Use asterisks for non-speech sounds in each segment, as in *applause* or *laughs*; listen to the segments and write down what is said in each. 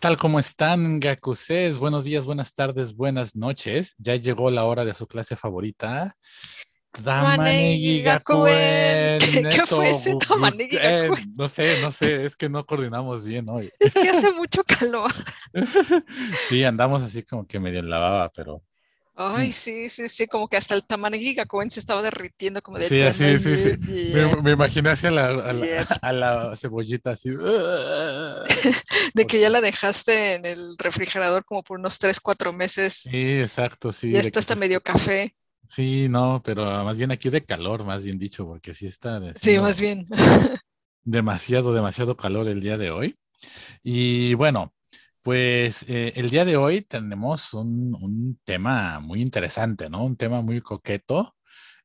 Hola, ¿qué tal? ¿Cómo están, Gakusés? Buenos días, buenas tardes, buenas noches. Ya llegó la hora de su clase favorita. Tamanegi Gakuen. *laughs* ¿Qué, ¿Qué fue ese Tamanegi eh, No sé, no sé, es que no coordinamos bien hoy. Es que hace mucho calor. *laughs* sí, andamos así como que medio en la baba, pero Ay, mm. sí, sí, sí, como que hasta el Gakuen se estaba derritiendo como de Sí, sí, sí, sí. Me, me, imaginé hacia la, a, la, a la *laughs* cebollita así. *laughs* de que ya la dejaste en el refrigerador como por unos 3, 4 meses. Sí, exacto, sí. Y está hasta medio café. Sí, no, pero más bien aquí de calor, más bien dicho, porque sí está. Sí, más bien. demasiado, demasiado calor el día de hoy. Y bueno, pues eh, el día de hoy tenemos un, tema muy interesante, ¿no? Un tema muy coqueto.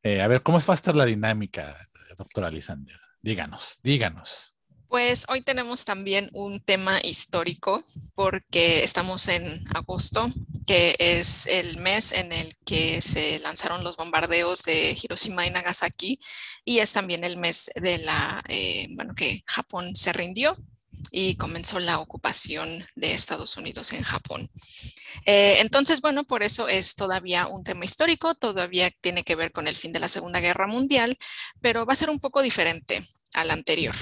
Eh, a ver, ¿cómo va a estar la dinámica, doctora Lisander? Díganos, díganos. Pues hoy tenemos también un tema histórico porque estamos en agosto, que es el mes en el que se lanzaron los bombardeos de Hiroshima y Nagasaki y es también el mes de la, eh, bueno, que Japón se rindió y comenzó la ocupación de Estados Unidos en Japón. Eh, entonces, bueno, por eso es todavía un tema histórico, todavía tiene que ver con el fin de la Segunda Guerra Mundial, pero va a ser un poco diferente al anterior.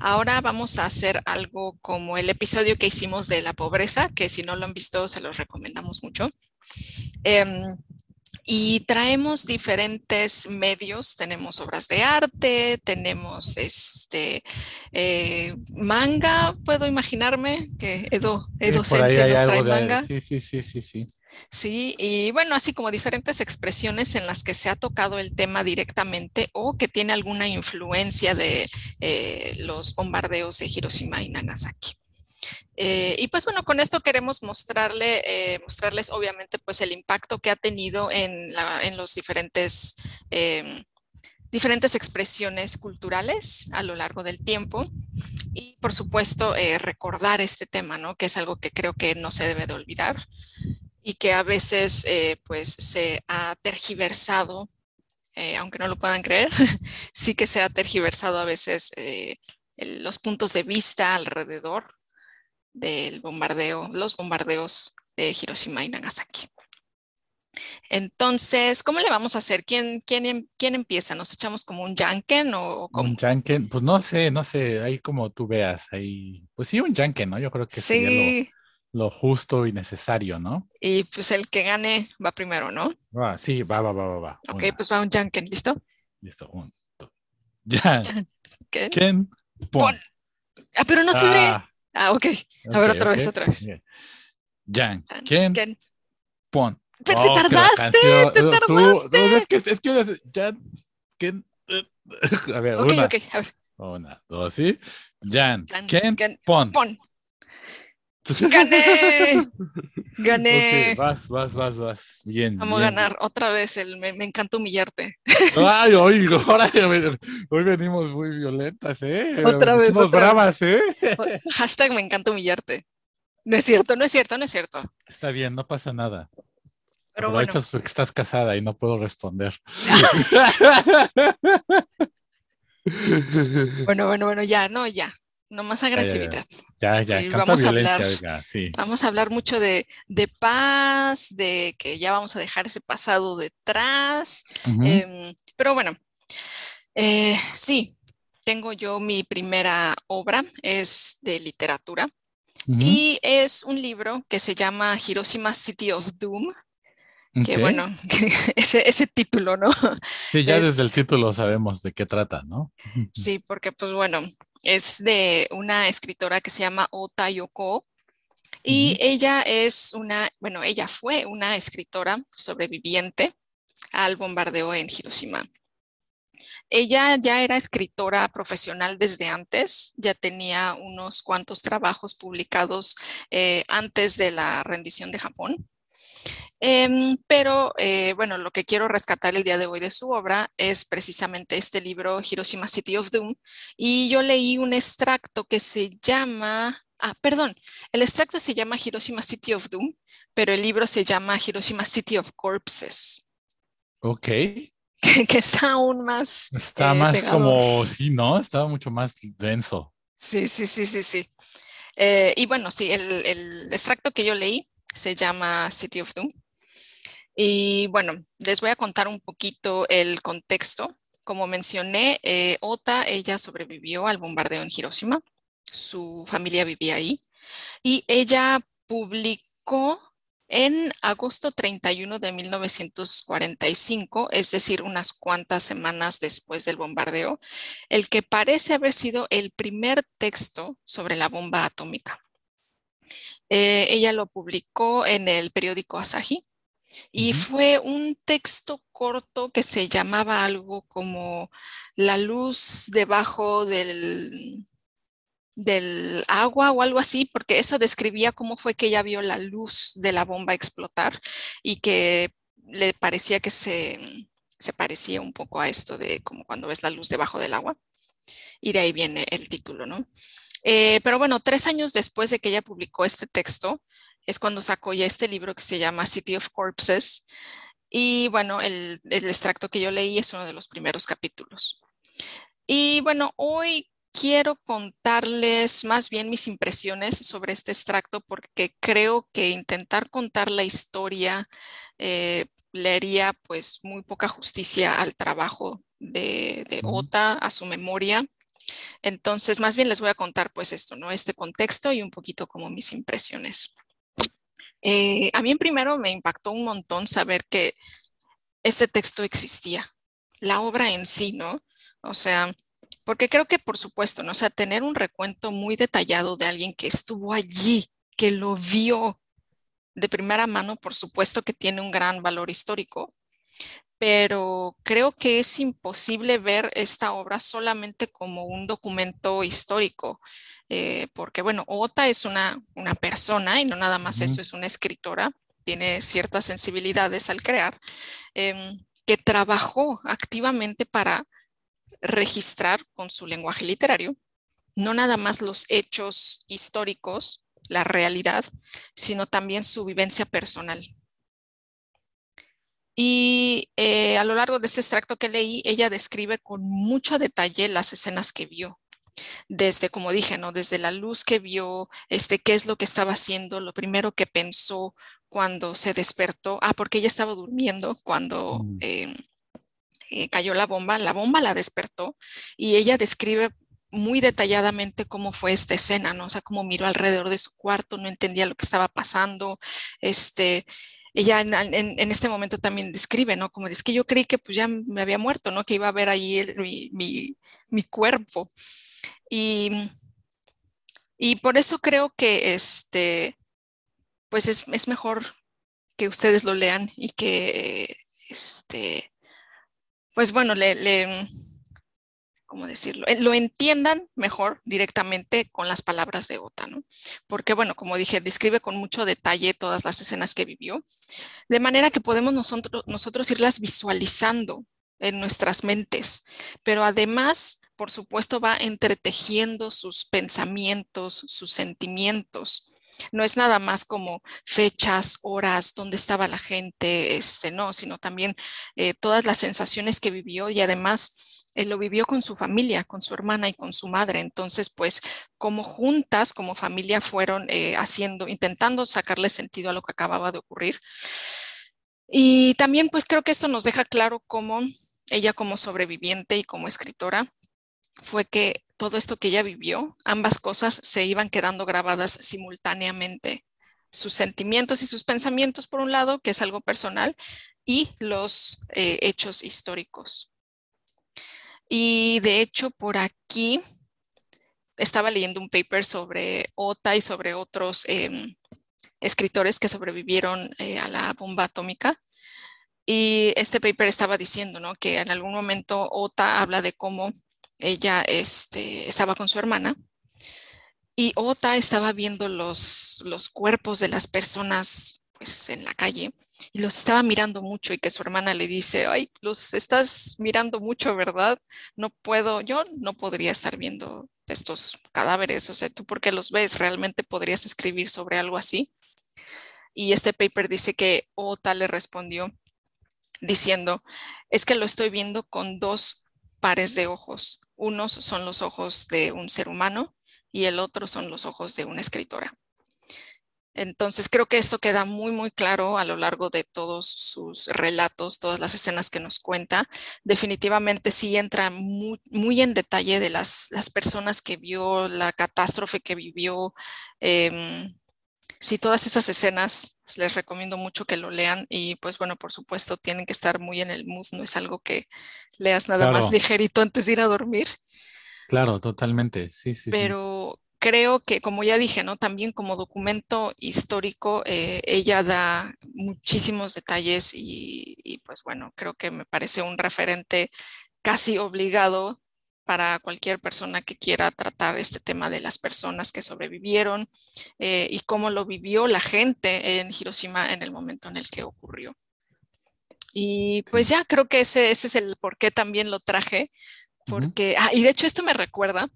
Ahora vamos a hacer algo como el episodio que hicimos de la pobreza, que si no lo han visto se los recomendamos mucho. Em, y traemos diferentes medios, tenemos obras de arte, tenemos este eh, manga, puedo imaginarme que Edo, Edo Sensei nos trae manga. Sí, sí, sí, sí, sí. Sí, y bueno, así como diferentes expresiones en las que se ha tocado el tema directamente o que tiene alguna influencia de eh, los bombardeos de Hiroshima y Nagasaki. Eh, y pues bueno, con esto queremos mostrarle, eh, mostrarles obviamente pues el impacto que ha tenido en, los diferentes, em, diferentes expresiones culturales a lo largo del tiempo. Y por supuesto eh, recordar este tema, ¿no? Que es algo que creo que no se debe de olvidar y que a veces pues se ha tergiversado, aunque no lo puedan creer, *laughs* sí que se ha tergiversado a veces los puntos de vista alrededor del bombardeo, los bombardeos de Hiroshima y Nagasaki. Entonces, ¿cómo le vamos a hacer? ¿Quién, quién, em, quién empieza? ¿Nos echamos como un yanken o como? Un yanken, pues no sé, no sé, ahí como tú veas, ahí, pues sí, un yanken, ¿no? Yo creo que sí. sería lo, justo y necesario, ¿no? Y pues el que gane va primero, ¿no? Va, sí, va, va, va, va, va. Ok, pues va un yanken, ¿listo? Listo, un, dos. Yanken. Pon. Ah, pero no se. Ah. Ah, ok. A ver, otra vez, otra vez. Jan, ¿quién? ¿Quién? Pon. Pero te tardaste, te tardaste. Tú, es que, es que, Jan, ¿quién? *laughs* A ver, okay, una. Ok, a ver. Una, dos, ¿sí? Jan, ¿quién? Pon. Pon. ¡Gané! *laughs* ¡Gané! Okay, vas, vas, vas, vas. Bien. Vamos a ganar otra vez. El, me, me, encanta humillarte. Ay, *laughs* hoy, ahora, hoy venimos muy violentas, ¿eh? Otra vez. Otra bravas, ¿eh? Hashtag me encanta humillarte. No es cierto, no es cierto, no es cierto. Está bien, no pasa nada. Pero bueno. porque estás casada y no puedo responder. *laughs* bueno, bueno, bueno, ya, no, ya. No más agresividad. Ya, ya, ya. vamos a hablar, vamos a hablar mucho de, paz, de que ya vamos a dejar ese pasado detrás. Em, pero bueno, eh, sí, tengo yo mi primera obra, es de literatura. Y es un libro que se llama Hiroshima City of Doom, que bueno, *laughs* ese, ese, título, ¿no? Sí, ya desde el título sabemos de qué trata, ¿no? Sí, porque pues bueno, es de una escritora que se llama Ota Yoko. Y ella es una, bueno, ella fue una escritora sobreviviente al bombardeo en Hiroshima. Ella ya era escritora profesional desde antes, ya tenía unos cuantos trabajos publicados eh, antes de la rendición de Japón. Em, pero eh, bueno, lo que quiero rescatar el día de hoy de su obra es precisamente este libro, Hiroshima City of Doom, y yo leí un extracto que se llama, ah, perdón, el extracto se llama Hiroshima City of Doom, pero el libro se llama Hiroshima City of Corpses. Ok. *laughs* Que, está aún más. Está eh, más como, sí, ¿no? Está mucho más denso. Sí, sí, sí, sí, sí. Eh, y bueno, sí, el, el, extracto que yo leí se llama City of Doom. Y bueno, les voy a contar un poquito el contexto. Como mencioné, eh, Ota, ella sobrevivió al bombardeo en Hiroshima. Su familia vivía ahí. Y ella publicó en agosto 31 de 1945, es decir, unas cuantas semanas después del bombardeo, el que parece haber sido el primer texto sobre la bomba atómica. Eh, ella lo publicó en el periódico Asahi y fue un texto corto que se llamaba algo como La luz debajo del, del agua o algo así, porque eso describía cómo fue que ella vio la luz de la bomba explotar y que le parecía que se, se parecía un poco a esto de como cuando ves la luz debajo del agua. Y de ahí viene el título, ¿no? Eh, pero bueno, tres años después de que ella publicó este texto, es cuando sacó ya este libro que se llama City of Corpses. Y bueno, el, el extracto que yo leí es uno de los primeros capítulos. Y bueno, hoy quiero contarles más bien mis impresiones sobre este extracto porque creo que intentar contar la historia eh, le haría pues muy poca justicia al trabajo de, de Ota, a su memoria. Entonces, más bien les voy a contar pues esto, ¿no? Este contexto y un poquito como mis impresiones. Eh, a mí primero me impactó un montón saber que este texto existía, la obra en sí, ¿no? O sea, porque creo que, por supuesto, ¿no? O sea, tener un recuento muy detallado de alguien que estuvo allí, que lo vio de primera mano, por supuesto que tiene un gran valor histórico, pero creo que es imposible ver esta obra solamente como un documento histórico, eh, porque, bueno, Ota es una, una persona y no nada más eso, es una escritora, tiene ciertas sensibilidades al crear, em, que trabajó activamente para registrar con su lenguaje literario no nada más los hechos históricos, la realidad, sino también su vivencia personal. Y eh, a lo largo de este extracto que leí, ella describe con mucho detalle las escenas que vio, desde, como dije, ¿no? Desde la luz que vio, este, qué es lo que estaba haciendo, lo primero que pensó cuando se despertó, ah, porque ella estaba durmiendo cuando mm. em, eh, cayó la bomba, la bomba la despertó y ella describe muy detalladamente cómo fue esta escena, ¿no? O sea, cómo miró alrededor de su cuarto, no entendía lo que estaba pasando, este, ella en, este momento también describe, ¿no? Como es que yo creí que pues ya me había muerto, ¿no? Que iba a ver ahí mi, mi, cuerpo. Y, y por eso creo que este, pues es, es mejor que ustedes lo lean y que este, pues bueno, le, ¿cómo decirlo? Eh, lo entiendan mejor directamente con las palabras de Ota, ¿no? Porque, bueno, como dije, describe con mucho detalle todas las escenas que vivió, de manera que podemos nosotros, irlas visualizando en nuestras mentes, pero además, por supuesto, va entretejiendo sus pensamientos, sus sentimientos. No es nada más como fechas, horas, dónde estaba la gente, este, no, sino también eh, todas las sensaciones que vivió y además él lo vivió con su familia, con su hermana y con su madre. Entonces, pues, como juntas, como familia, fueron eh, haciendo, intentando sacarle sentido a lo que acababa de ocurrir. Y también, pues, creo que esto nos deja claro cómo ella como sobreviviente y como escritora fue que todo esto que ella vivió, ambas cosas se iban quedando grabadas simultáneamente. Sus sentimientos y sus pensamientos, por un lado, que es algo personal, y los eh, hechos históricos. Y de hecho, por aquí estaba leyendo un paper sobre OTA y sobre otros em, escritores que sobrevivieron eh, a la bomba atómica. Y este paper estaba diciendo ¿no? que en algún momento OTA habla de cómo ella este, estaba con su hermana y Ota estaba viendo los, los cuerpos de las personas pues en la calle y los estaba mirando mucho y que su hermana le dice, ay, los estás mirando mucho, ¿verdad? No puedo, yo no podría estar viendo estos cadáveres, o sea, ¿tú por qué los ves? ¿Realmente podrías escribir sobre algo así? Y este paper dice que Ota le respondió diciendo, es que lo estoy viendo con dos pares de ojos. Unos son los ojos de un ser humano y el otro son los ojos de una escritora. Entonces creo que eso queda muy, muy claro a lo largo de todos sus relatos, todas las escenas que nos cuenta. Definitivamente sí entra muy, muy en detalle de las, las, personas que vio, la catástrofe que vivió. Eh, sí, todas esas escenas les recomiendo mucho que lo lean y pues bueno, por supuesto tienen que estar muy en el mood, no es algo que leas nada más ligerito antes de ir a dormir. Claro, totalmente, sí, sí. Pero creo que, como ya dije, ¿no? También como documento histórico, eh, ella da muchísimos detalles y, pues bueno, creo que me parece un referente casi obligado para cualquier persona que quiera tratar este tema de las personas que sobrevivieron eh, y cómo lo vivió la gente en Hiroshima en el momento en el que ocurrió. Y pues ya creo que ese, ese es el por qué también lo traje, porque, ah, y de hecho esto me recuerda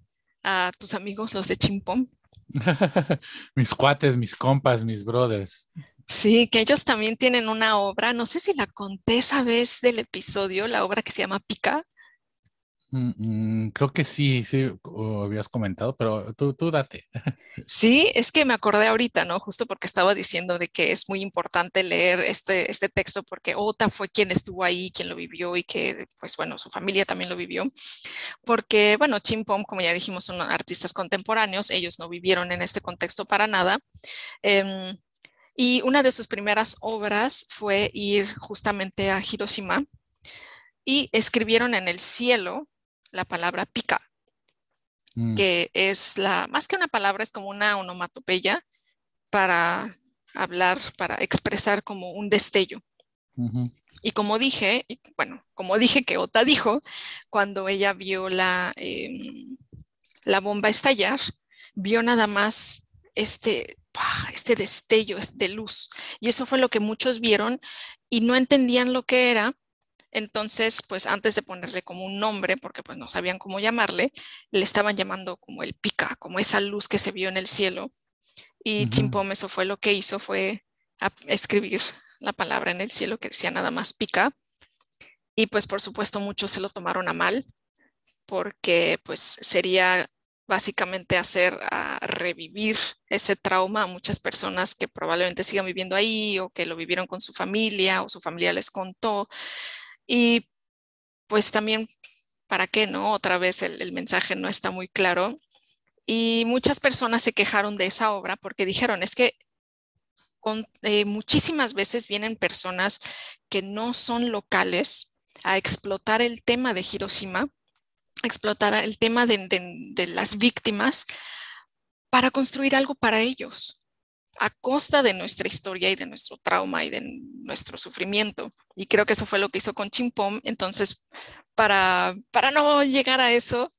a tus amigos, los de Chimpón. *laughs* mis cuates, mis compas, mis brothers. Sí, que ellos también tienen una obra, no sé si la conté esa vez del episodio, la obra que se llama Pica. Mm, mm, creo que sí, sí, habías comentado, pero tú, tú date. *laughs* Sí, es que me acordé ahorita, ¿no? Justo porque estaba diciendo de que es muy importante leer este, este texto porque Ota fue quien estuvo ahí, quien lo vivió y que, pues bueno, su familia también lo vivió. Porque, bueno, Chimpom, como ya dijimos, son artistas contemporáneos, ellos no vivieron en este contexto para nada. Em, y una de sus primeras obras fue ir justamente a Hiroshima y escribieron en el cielo la palabra pica, mm. que es la, más que una palabra, es como una onomatopeya para hablar, para expresar como un destello. Y como dije, bueno, como dije que Ota dijo, cuando ella vio la, em, la bomba estallar, vio nada más este, este destello de luz. Y eso fue lo que muchos vieron y no entendían lo que era entonces, pues antes de ponerle como un nombre, porque pues no sabían cómo llamarle, le estaban llamando como el pica, como esa luz que se vio en el cielo. Y Chimpom eso fue lo que hizo, fue escribir la palabra en el cielo que decía nada más pica. Y pues por supuesto muchos se lo tomaron a mal, porque pues sería básicamente hacer a revivir ese trauma a muchas personas que probablemente sigan viviendo ahí o que lo vivieron con su familia o su familia les contó. Y pues también, ¿para qué no? Otra vez el, mensaje no está muy claro. Y muchas personas se quejaron de esa obra porque dijeron, es que eh, muchísimas veces vienen personas que no son locales a explotar el tema de Hiroshima, explotar el tema de las víctimas para construir algo para ellos a costa de nuestra historia y de nuestro trauma y de nuestro sufrimiento. Y creo que eso fue lo que hizo con Chimpom. Entonces, para, para no llegar a eso,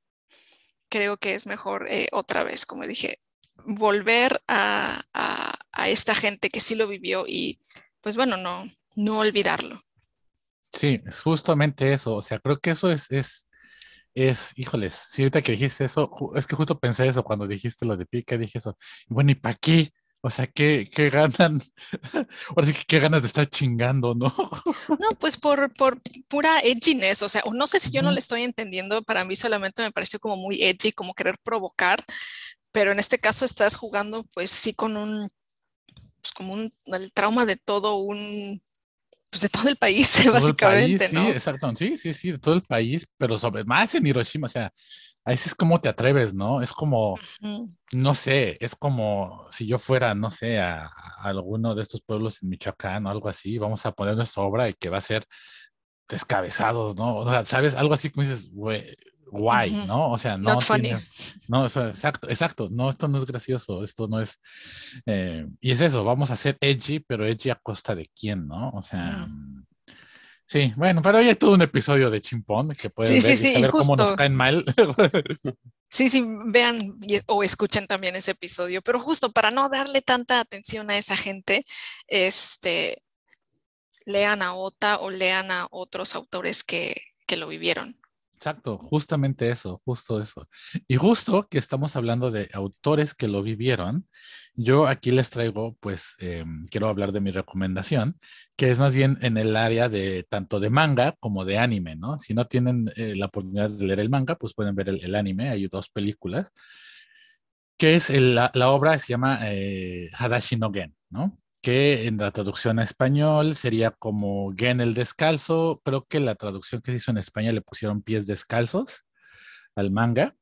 creo que es mejor eh, otra vez, como dije, volver a, esta gente que sí lo vivió y pues bueno, no, no olvidarlo. Sí, es justamente eso. O sea, creo que eso es, es, es, híjoles, si ahorita que dijiste eso, es que justo pensé eso cuando dijiste lo de pica, dije eso. Bueno, ¿y para qué? O sea, ¿qué, qué ganan? *laughs* Ahora sí que qué ganas de estar chingando, ¿no? *laughs* No, pues por, por pura edginess, o sea, no sé si yo no le estoy entendiendo, para mí solamente me pareció como muy edgy, como querer provocar, pero en este caso estás jugando pues sí con un, pues como un, el trauma de todo un, pues de todo el país, *laughs* básicamente, ¿no? Sí, exacto, sí, sí, sí, de todo el país, pero sobre, más en Hiroshima, o sea, Ahí sí es como te atreves, ¿no? Es como, no sé, es como si yo fuera, no sé, a, alguno de estos pueblos en Michoacán o algo así, vamos a poner nuestra obra y que va a ser descabezados, ¿no? O sea, ¿sabes? Algo así como dices, guay, ¿no? O sea, no. Tiene, no, exacto, exacto. No, esto no es gracioso, esto no es. Eh, y es eso, vamos a hacer edgy, pero edgy a costa de quién, ¿no? O sea. Sí, bueno, pero hoy hay todo un episodio de Chimpón que pueden ver, y ver cómo nos caen mal. *laughs* sí, sí, vean o escuchen también ese episodio, pero justo para no darle tanta atención a esa gente, este, lean a Ota o lean a otros autores que, que lo vivieron. Exacto, justamente eso, justo eso. Y justo que estamos hablando de autores que lo vivieron, yo aquí les traigo, pues, em, quiero hablar de mi recomendación, que es más bien en el área de tanto de manga como de anime, ¿no? Si no tienen eh, la oportunidad de leer el manga, pues pueden ver el, anime, hay dos películas que es la, obra se llama eh, Hadashi no Gen, ¿no? Que en la traducción a español sería como Gen el descalzo, pero que la traducción que se hizo en España le pusieron pies descalzos al manga.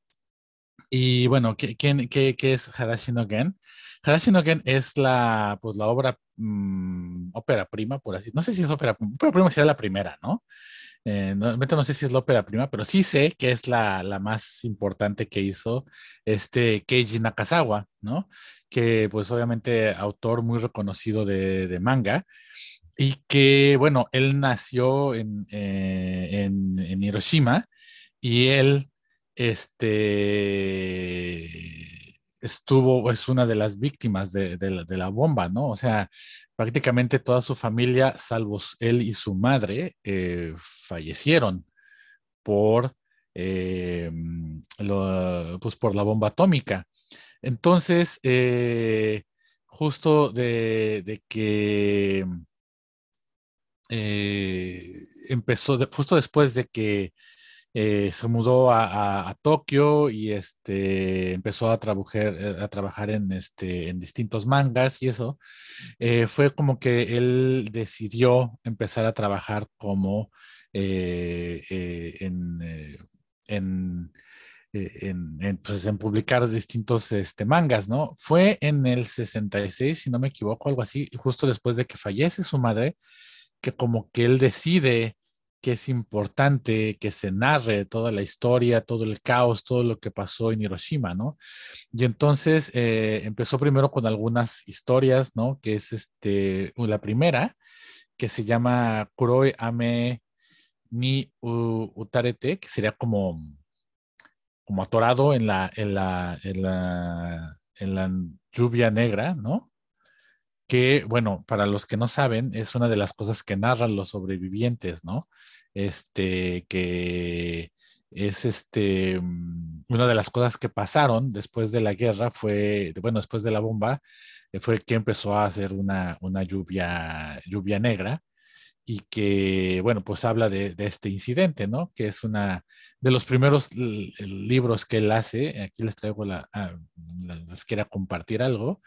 Y bueno, ¿qué, qué, qué es Hadashi no Gen? Hadashi no Gen es la, pues, la obra mm, ópera prima, por así No sé si es ópera, ópera prima sería la primera, ¿no? Eh, no, sé si es la ópera prima, pero sí sé que es la, la más importante que hizo este Keiji Nakazawa, ¿no? Que pues obviamente autor muy reconocido de, de manga y que, bueno, él nació en, eh, en, en Hiroshima y él, este estuvo, es una de las víctimas de, la, bomba, ¿no? O sea, prácticamente toda su familia, salvo él y su madre, eh, fallecieron por, eh, pues por la bomba atómica. Entonces, eh, justo de, que empezó, justo después de que eh, se mudó a, Tokio y este, empezó a trabajar, eh, a trabajar en, este, en distintos mangas y eso. Eh, fue como que él decidió empezar a trabajar como en, en, pues, en, publicar distintos este, mangas, ¿no? Fue en el 66, si no me equivoco, algo así, justo después de que fallece su madre, que como que él decide que es importante que se narre toda la historia, todo el caos, todo lo que pasó en Hiroshima, ¿no? Y entonces eh, empezó primero con algunas historias, ¿no? Que es este, la primera, que se llama Kuroi Ame ni Utarete, que sería como, como atorado en la, en la, en la, en la lluvia negra, ¿no? Que, bueno, para los que no saben, es una de las cosas que narran los sobrevivientes, ¿no? Este, que es este, mm, una de las cosas que pasaron después de la guerra fue, bueno, después de la bomba, eh, fue que empezó a hacer una, una lluvia, lluvia negra y que, bueno, pues habla de, este incidente, ¿no? Que es una de los primeros libros que él hace. Aquí les traigo la, ah, les quiera compartir algo.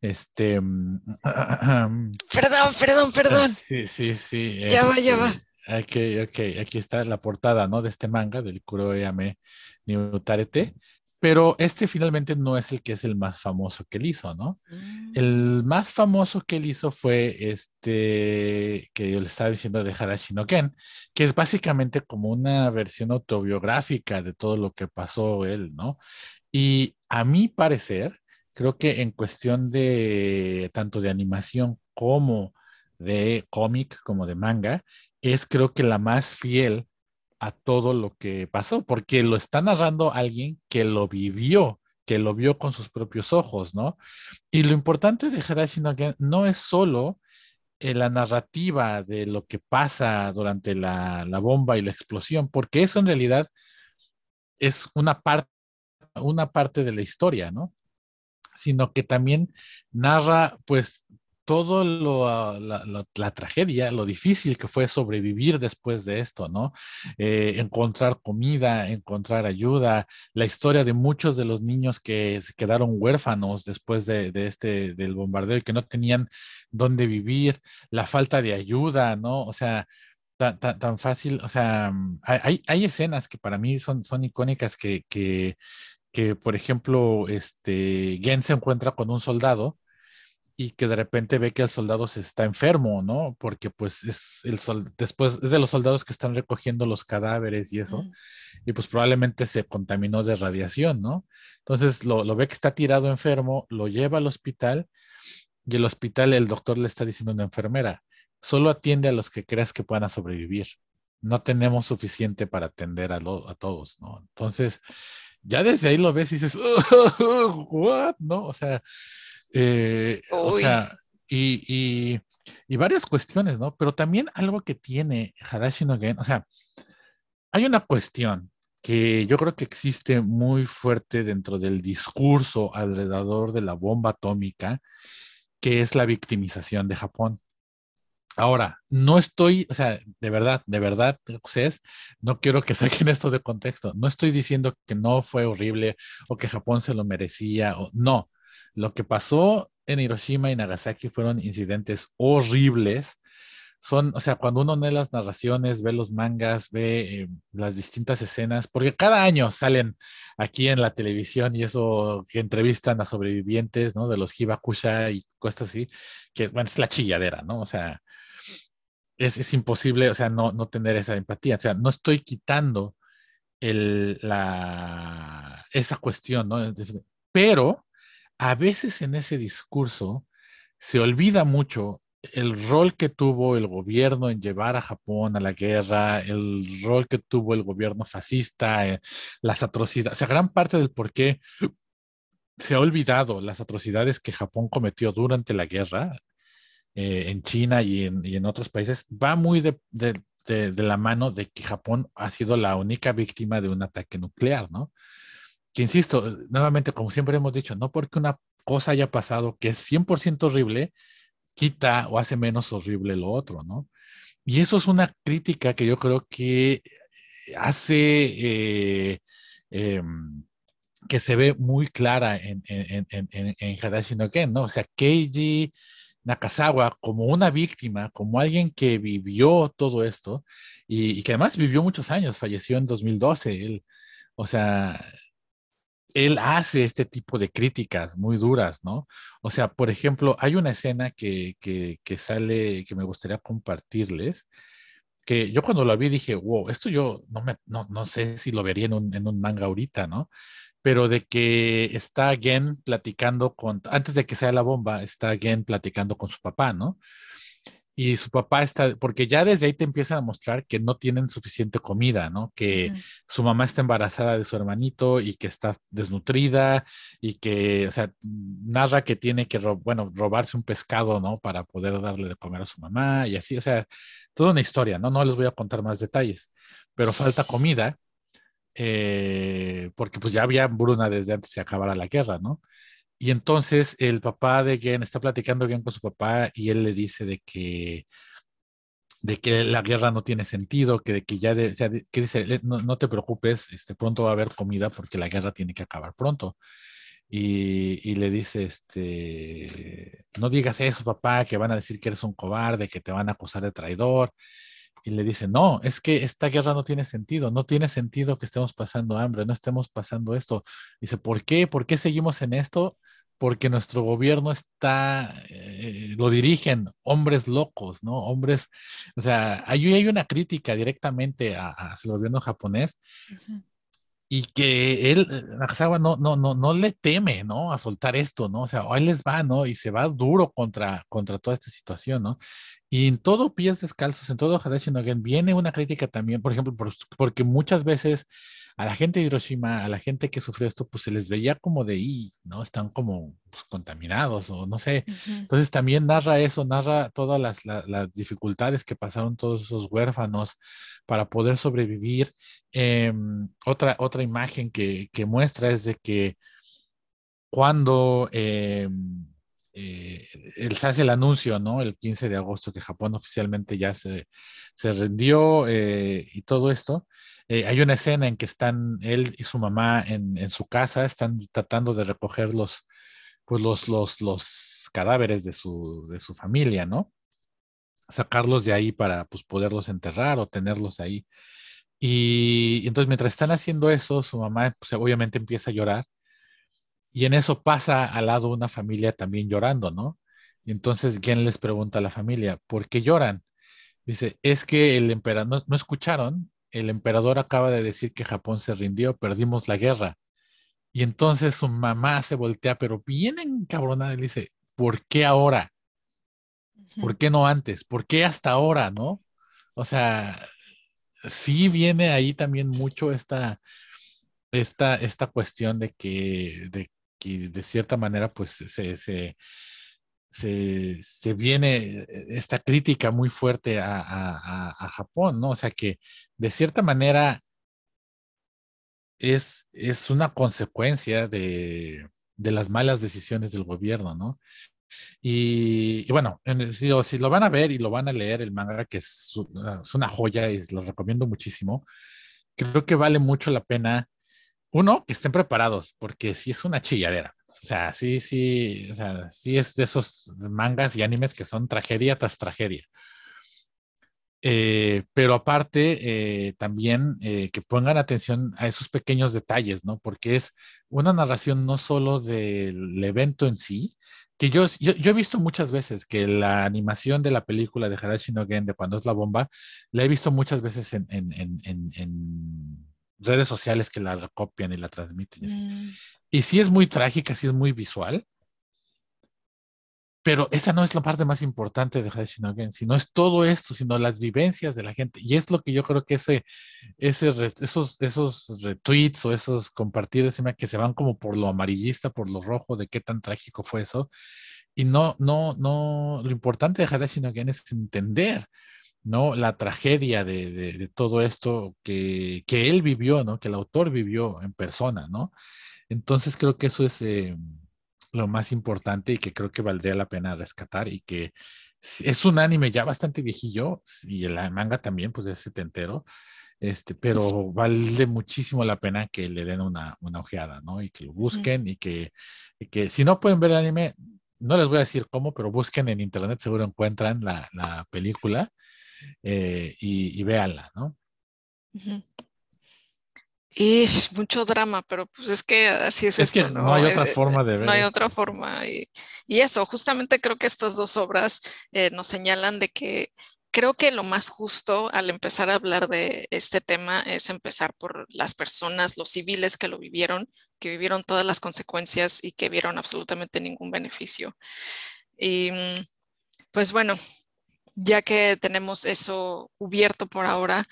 Este. Mm, *clears throat* perdón, perdón, perdón. Sí, sí, sí. Ya va, ya va. Este, ok, ok. Aquí está la portada, ¿no? De este manga, del Kuroyame Niutarete. Pero este finalmente no es el que es el más famoso que él hizo, ¿no? Mm. El más famoso que él hizo fue este que yo le estaba diciendo de Harashi no Ken, que es básicamente como una versión autobiográfica de todo lo que pasó él, ¿no? Y a mi parecer, creo que en cuestión de tanto de animación como de cómic, como de manga, es creo que la más fiel a todo lo que pasó, porque lo está narrando alguien que lo vivió, que lo vio con sus propios ojos, ¿no? Y lo importante de Harashi no, es solo eh, la narrativa de lo que pasa durante la, la, bomba y la explosión, porque eso en realidad es una parte, una parte de la historia, ¿no? Sino que también narra pues todo lo, ah, la, tragedia, lo difícil que fue sobrevivir después de esto, ¿no? Eh, encontrar comida, encontrar ayuda, la historia de muchos de los niños que se quedaron huérfanos después de, este, del bombardeo y que no tenían dónde vivir, la falta de ayuda, ¿no? O sea, Tan, fácil, o sea, hay, hay, escenas que para mí son, son icónicas que, que, que, por ejemplo, este, Gen se encuentra con un soldado y que de repente ve que el soldado se está enfermo, ¿no? Porque pues es el sol, después es de los soldados que están recogiendo los cadáveres y eso, y pues probablemente se contaminó de radiación, ¿no? Entonces lo, lo, ve que está tirado enfermo, lo lleva al hospital y el hospital el doctor le está diciendo a una enfermera, solo atiende a los que creas que puedan sobrevivir. No tenemos suficiente para atender a, a todos, ¿no? Entonces, ya desde ahí lo ves y dices, ¿what? ¿No? O sea, eh, o sea, y, y, varias cuestiones, ¿no? Pero también algo que tiene Hadashi no Gen, o sea, hay una cuestión que yo creo que existe muy fuerte dentro del discurso alrededor de la bomba atómica, que es la victimización de Japón. Ahora, no estoy, o sea, de verdad, de verdad, José, no quiero que *laughs* saquen esto de contexto. No estoy diciendo que no fue horrible o que Japón se lo merecía o no. Lo que pasó en Hiroshima y Nagasaki fueron incidentes horribles son, o sea, cuando uno ve las narraciones, ve los mangas, ve eh, las distintas escenas, porque cada año salen aquí en la televisión y eso que entrevistan a sobrevivientes, ¿no? De los Hibakusha y cosas así, que, bueno, es la chilladera, ¿no? O sea, es, imposible, o sea, no, no tener esa empatía, o sea, no estoy quitando el, la, esa cuestión, ¿no? Pero a veces en ese discurso se olvida mucho el rol que tuvo el gobierno en llevar a Japón a la guerra, el rol que tuvo el gobierno fascista, eh, las atrocidades, o sea, gran parte del por qué se ha olvidado las atrocidades que Japón cometió durante la guerra eh, en China y en, otros países, va muy de, la mano de que Japón ha sido la única víctima de un ataque nuclear, ¿no? Que insisto, nuevamente, como siempre hemos dicho, no porque una cosa haya pasado que es 100% horrible, quita o hace menos horrible lo otro, ¿no? Y eso es una crítica que yo creo que hace eh, em, que se ve muy clara en, en, en, en, Hadashi no Ken, ¿no? O sea, Keiji Nakazawa como una víctima, como alguien que vivió todo esto y, que además vivió muchos años, falleció en 2012, él, o sea, él hace este tipo de críticas muy duras, ¿no? O sea, por ejemplo, hay una escena que, que, que sale, que me gustaría compartirles, que yo cuando la vi dije, wow, esto yo no, me, no, no sé si lo vería en un, en un manga ahorita, ¿no? Pero de que está Gen platicando con, antes de que sea la bomba, está Gen platicando con su papá, ¿no? y su papá está, porque ya desde ahí te empiezan a mostrar que no tienen suficiente comida, ¿no? Que su mamá está embarazada de su hermanito y que está desnutrida y que, o sea, narra que tiene que, bueno, robarse un pescado, ¿no? Para poder darle de comer a su mamá y así, o sea, toda una historia, ¿no? No les voy a contar más detalles, pero falta comida. Eh, porque pues ya había Bruna desde antes de acabar la guerra, ¿no? Y entonces el papá de Gen está platicando bien con su papá y él le dice de que de que la guerra no tiene sentido, que de que ya, o sea, que dice, no, no, te preocupes, este, pronto va a haber comida porque la guerra tiene que acabar pronto. Y, y, le dice, este, no digas eso, papá, que van a decir que eres un cobarde, que te van a acusar de traidor. Y le dice, no, es que esta guerra no tiene sentido, no tiene sentido que estemos pasando hambre, no estemos pasando esto. Dice, ¿por qué? ¿Por qué seguimos en esto? porque nuestro gobierno está, eh, lo dirigen hombres locos, ¿no? Hombres, o sea, hay, hay una crítica directamente al gobierno japonés y que él, Nakazawa, no, no, no, no le teme, ¿no? A soltar esto, ¿no? O sea, ahí les va, ¿no? Y se va duro contra, contra toda esta situación, ¿no? Y en todo pies descalzos, en todo Hadashi no viene una crítica también, por ejemplo, porque muchas veces a la gente de Hiroshima, a la gente que sufrió esto, pues se les veía como de ahí, ¿no? Están como pues, contaminados o no sé. Entonces también narra eso, narra todas las, dificultades que pasaron todos esos huérfanos para poder sobrevivir. Em, otra, otra imagen que, muestra es de que cuando em, eh, se hace el anuncio, ¿no? El 15 de agosto que Japón oficialmente ya se, se rindió eh, y todo esto, eh, hay una escena en que están él y su mamá en, su casa, están tratando de recoger los, pues los, los, los cadáveres de su, de su familia, ¿no? Sacarlos de ahí para pues, poderlos enterrar o tenerlos ahí. Y, entonces mientras están haciendo eso, su mamá pues, obviamente empieza a llorar y en eso pasa al lado una familia también llorando, ¿no? Y entonces ¿quién les pregunta a la familia, ¿por qué lloran? Dice, es que el emperador, no escucharon? El emperador acaba de decir que Japón se rindió, perdimos la guerra. Y entonces su mamá se voltea, pero bien encabronada, y le dice, ¿por qué ahora? ¿Por qué no antes? ¿Por qué hasta ahora, no? O sea, sí viene ahí también mucho esta, esta, esta cuestión de que, de que de cierta manera, pues se, se se, viene esta crítica muy fuerte a, Japón, ¿no? O sea que de cierta manera es, es una consecuencia de, de, las malas decisiones del gobierno, ¿no? Y, bueno, si lo van a ver y lo van a leer, el manga, que es, es una joya y los recomiendo muchísimo, creo que vale mucho la pena, uno, que estén preparados, porque sí es una chilladera. O sea, sí, sí, o sea, sí es de esos mangas y animes que son tragedia tras tragedia. Eh, pero aparte, eh, también eh, que pongan atención a esos pequeños detalles, ¿no? Porque es una narración no solo del evento en sí, que yo, yo, he visto muchas veces que la animación de la película de Harashi no Gen, de cuando es la bomba, la he visto muchas veces en, en, en, en redes sociales que la recopian y la transmiten. Mm. Y sí es muy trágica, sí es muy visual, pero esa no es la parte más importante de Hashinogen, sino es todo esto, sino las vivencias de la gente. Y es lo que yo creo que ese, ese esos, esos retweets o esos compartidos que se van como por lo amarillista, por lo rojo, de qué tan trágico fue eso. Y no, no, no, lo importante de Hashinogen es entender, ¿no? La tragedia de, de, todo esto que, que, él vivió, ¿no? Que el autor vivió en persona, ¿no? Entonces creo que eso es... Eh, lo más importante y que creo que valdría la pena rescatar y que es un anime ya bastante viejillo y el manga también, pues es setentero, este, pero vale muchísimo la pena que le den una, una ojeada, ¿no? Y que lo busquen y, que, que si no pueden ver el anime, no les voy a decir cómo, pero busquen en internet, seguro encuentran la, la película eh, y, y véanla, ¿no? Y mucho drama, pero pues es que así es, esto, ¿no? No hay otra forma de ver. No hay otra forma. Y, y eso, justamente creo que estas dos obras eh, nos señalan de que creo que lo más justo al empezar a hablar de este tema es empezar por las personas, los civiles que lo vivieron, que vivieron todas las consecuencias y que vieron absolutamente ningún beneficio. Y mm, pues bueno, ya que tenemos eso cubierto por ahora,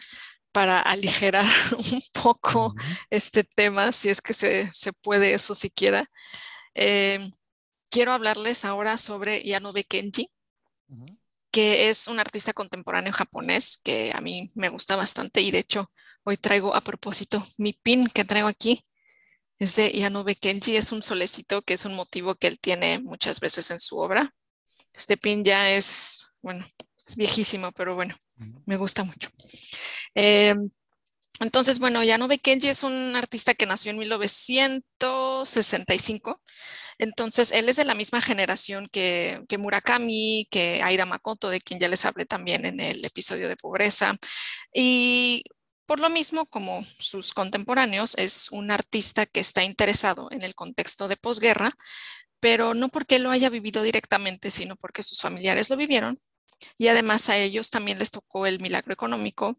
para aligerar *laughs* un poco este tema, si es que se, puede eso siquiera. Eh, quiero hablarles ahora sobre Yanobe Kenji, que es un artista contemporáneo japonés que a mí me gusta bastante y de hecho hoy traigo a propósito mi pin que traigo aquí. Es de Yanobe Kenji, es un solecito que es un motivo que él tiene muchas veces en su obra. Este pin ya es, bueno, es viejísimo, pero bueno, me gusta mucho. Eh, entonces, bueno, Yanobe Kenji es un artista que nació en 1965. Entonces, él es de la misma generación que, Murakami, que Aira Makoto, de quien ya les hablé también en el episodio de pobreza. Y por lo mismo, como sus contemporáneos, es un artista que está interesado en el contexto de posguerra, pero no porque lo haya vivido directamente, sino porque sus familiares lo vivieron. Y además a ellos también les tocó el milagro económico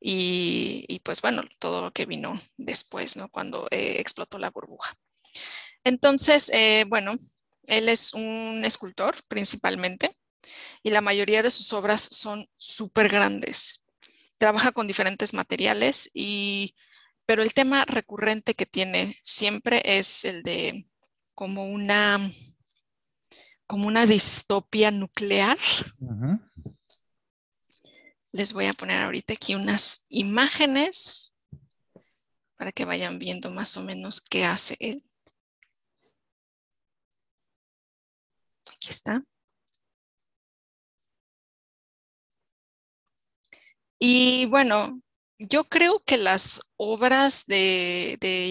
y, pues bueno, todo lo que vino después, ¿no? Cuando eh, explotó la burbuja. Entonces, eh, bueno, él es un escultor principalmente y la mayoría de sus obras son súper grandes. Trabaja con diferentes materiales y, pero el tema recurrente que tiene siempre es el de como una, como una distopia nuclear. Les voy a poner ahorita aquí unas imágenes para que vayan viendo más o menos qué hace él. Aquí está. Y bueno, yo creo que las obras de, de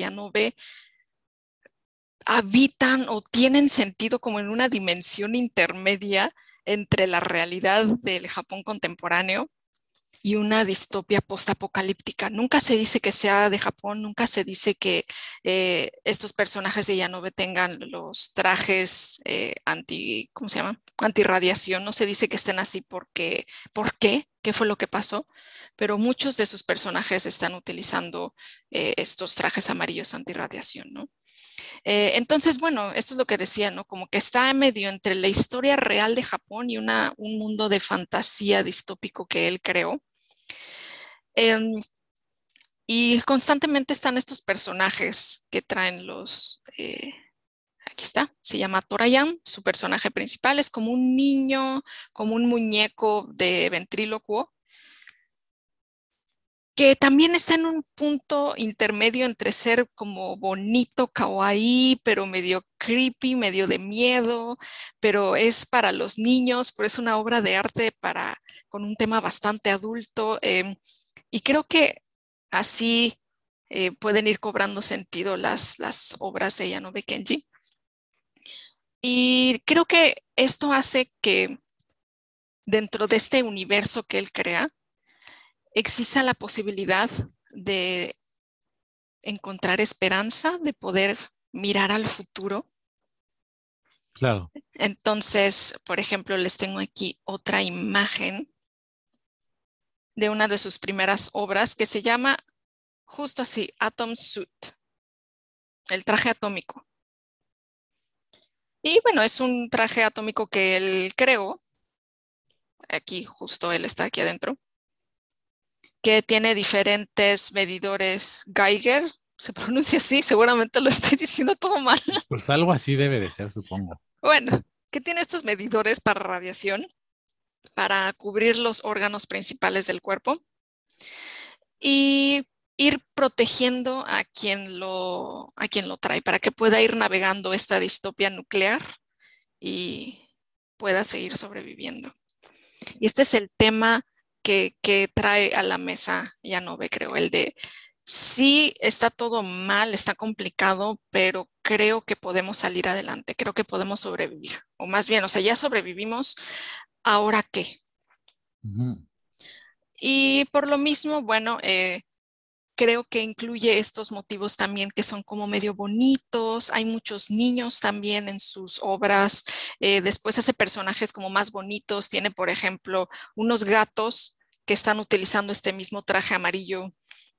habitan o tienen sentido como en una dimensión intermedia entre la realidad del Japón contemporáneo y una distopia postapocalíptica. Nunca se dice que sea de Japón, nunca se dice que eh, estos personajes de Yanove tengan los trajes eh, anti, ¿cómo se llama? Antirradiación. No se dice que estén así porque, ¿por qué? ¿Qué fue lo que pasó? Pero muchos de sus personajes están utilizando eh, estos trajes amarillos antirradiación, ¿no? Entonces, bueno, esto es lo que decía, ¿no? Como que está medio entre la historia real de Japón y una, un mundo de fantasía distópico que él creó. Em, y constantemente están estos personajes que traen los... Eh, aquí está, se llama Torayan, su personaje principal es como un niño, como un muñeco de ventrílocuo. Que también está en un punto intermedio entre ser como bonito, kawaii, pero medio creepy, medio de miedo, pero es para los niños, pero es una obra de arte para, con un tema bastante adulto. Em, y creo que así eh, pueden ir cobrando sentido las, las obras de Yanobe Kenji. Y creo que esto hace que dentro de este universo que él crea, exista la posibilidad de encontrar esperanza, de poder mirar al futuro. Claro. Entonces, por ejemplo, les tengo aquí otra imagen de una de sus primeras obras que se llama justo así, Atom Suit, el traje atómico. Y bueno, es un traje atómico que él creó. Aquí, justo él está aquí adentro que tiene diferentes medidores Geiger, se *laughs* pronuncia así, seguramente lo estoy diciendo todo mal. Pues algo así debe de ser, supongo. Bueno, que tiene estos medidores para radiación, para cubrir los órganos principales del cuerpo y ir protegiendo a quien lo, a quien lo trae, para que pueda ir navegando esta distopia nuclear y pueda seguir sobreviviendo. Y este es el tema que, trae a la mesa ya no ve, creo, el de sí está todo mal, está complicado, pero creo que podemos salir adelante, creo que podemos sobrevivir. O más bien, o sea, ya sobrevivimos, ¿ahora qué? Y por lo mismo, bueno, eh, creo que incluye estos motivos también que son como medio bonitos. Hay muchos niños también en sus obras. Eh, después hace personajes como más bonitos. Tiene, por ejemplo, unos gatos que están utilizando este mismo traje amarillo.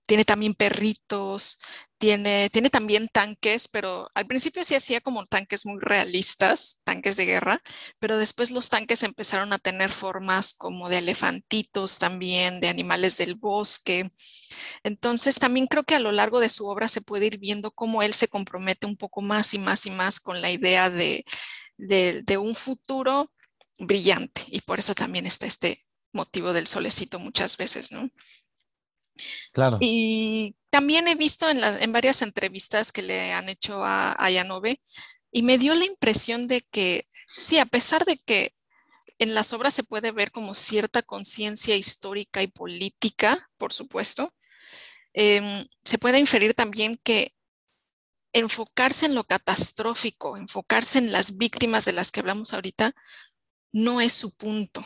Tiene también perritos, tiene, tiene también tanques, pero al principio sí hacía como tanques muy realistas, tanques de guerra, pero después los tanques empezaron a tener formas como de elefantitos también, de animales del bosque. Entonces también creo que a lo largo de su obra se puede ir viendo cómo él se compromete un poco más y más y más con la idea de, de, de un futuro brillante y por eso también está este motivo del solecito muchas veces, ¿no? Claro. Y también he visto en, en varias entrevistas que le han hecho a, a Yanove y me dio la impresión de que, sí, a pesar de que en las obras se puede ver como cierta conciencia histórica y política, por supuesto, em, se puede inferir también que enfocarse en lo catastrófico, enfocarse en las víctimas de las que hablamos ahorita, no es su punto.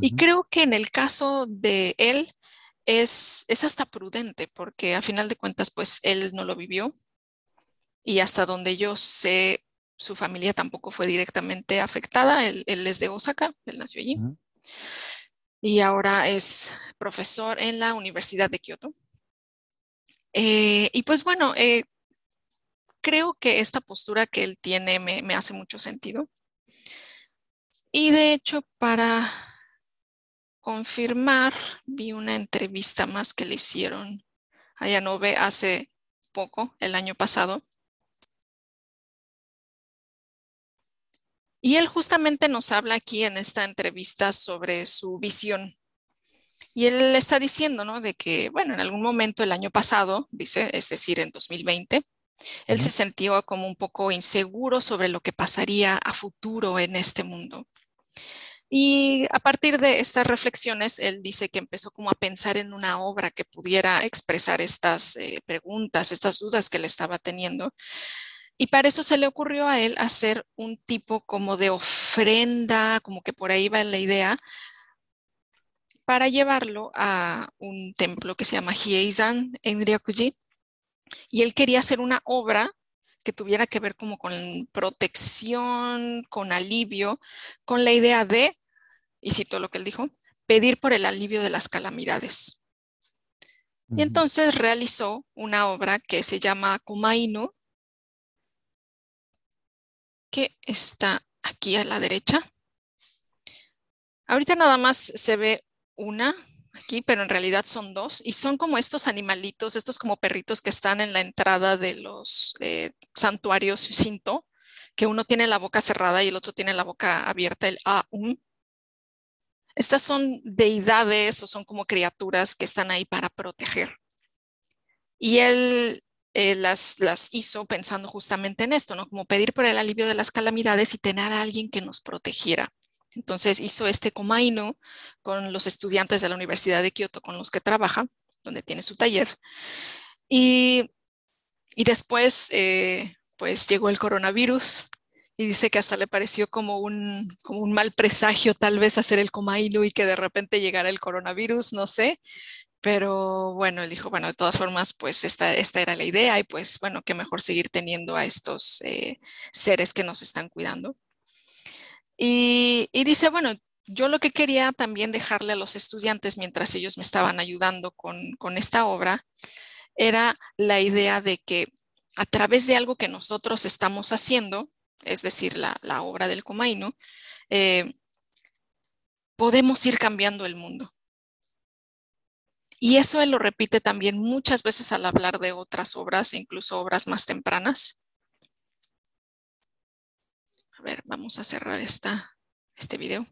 Y creo que en el caso de él es, es hasta prudente, porque a final de cuentas, pues él no lo vivió y hasta donde yo sé, su familia tampoco fue directamente afectada. Él, es de Osaka, él nació allí. Y ahora es profesor en la Universidad de Kioto. Eh, y pues bueno, eh, creo que esta postura que él tiene me, me hace mucho sentido. Y de hecho, para confirmar, vi una entrevista más que le hicieron a Yanove hace poco, el año pasado. Y él justamente nos habla aquí en esta entrevista sobre su visión. Y él está diciendo, ¿no? De que, bueno, en algún momento el año pasado, dice, es decir, en 2020, él se sintió como un poco inseguro sobre lo que pasaría a futuro en este mundo. Y a partir de estas reflexiones, él dice que empezó como a pensar en una obra que pudiera expresar estas eh, preguntas, estas dudas que le estaba teniendo. Y para eso se le ocurrió a él hacer un tipo como de ofrenda, como que por ahí va la idea, para llevarlo a un templo que se llama Hieizan en Ryakuji. Y él quería hacer una obra que tuviera que ver como con protección, con alivio, con la idea de, y cito lo que él dijo, pedir por el alivio de las calamidades. Y entonces realizó una obra que se llama Kumainu, que está aquí a la derecha. Ahorita nada más se ve una, aquí, pero en realidad son dos y son como estos animalitos, estos como perritos que están en la entrada de los eh, santuarios Shinto, que uno tiene la boca cerrada y el otro tiene la boca abierta, el Aum. Estas son deidades o son como criaturas que están ahí para proteger. Y él eh, las, las hizo pensando justamente en esto, ¿no? Como pedir por el alivio de las calamidades y tener a alguien que nos protegiera. Entonces hizo este comaino con los estudiantes de la Universidad de Kioto con los que trabaja, donde tiene su taller. Y, y después, eh, pues llegó el coronavirus y dice que hasta le pareció como un, como un mal presagio tal vez hacer el comaino y que de repente llegara el coronavirus, no sé. Pero bueno, él dijo, bueno, de todas formas, pues esta, esta era la idea y pues bueno, qué mejor seguir teniendo a estos eh, seres que nos están cuidando. Y, dice, bueno, yo lo que quería también dejarle a los estudiantes mientras ellos me estaban ayudando con, esta obra era la idea de que a través de algo que nosotros estamos haciendo, es decir, la, obra del Comaino, eh, podemos ir cambiando el mundo. Y eso él lo repite también muchas veces al hablar de otras obras, incluso obras más tempranas. Ver, vamos a cerrar esta, este video.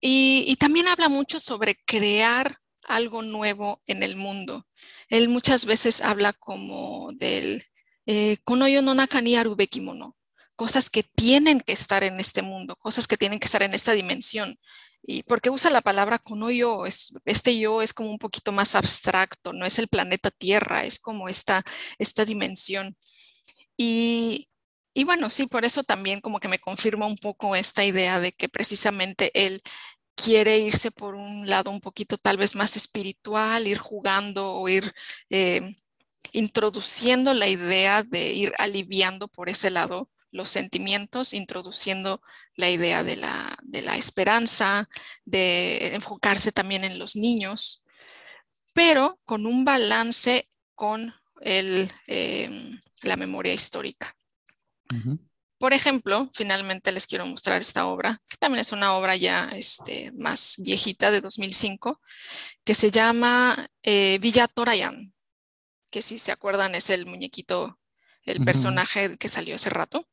y, también habla mucho sobre crear algo nuevo en el mundo. Él muchas veces habla como del eh, konoyo no cosas que tienen que estar en este mundo, cosas que tienen que estar en esta dimensión. Y porque usa la palabra konoyo, es, este yo es como un poquito más abstracto, no es el planeta Tierra, es como esta, esta dimensión. Y, y bueno, sí, por eso también como que me confirma un poco esta idea de que precisamente él quiere irse por un lado un poquito tal vez más espiritual, ir jugando o ir eh, introduciendo la idea de ir aliviando por ese lado los sentimientos, introduciendo la idea de la, de la esperanza, de enfocarse también en los niños, pero con un balance con el, em, la memoria histórica. Por ejemplo, finalmente les quiero mostrar esta obra, que también es una obra ya este, más viejita de 2005, que se llama eh, Villa Torayan, que si se acuerdan es el muñequito, el personaje que salió hace rato.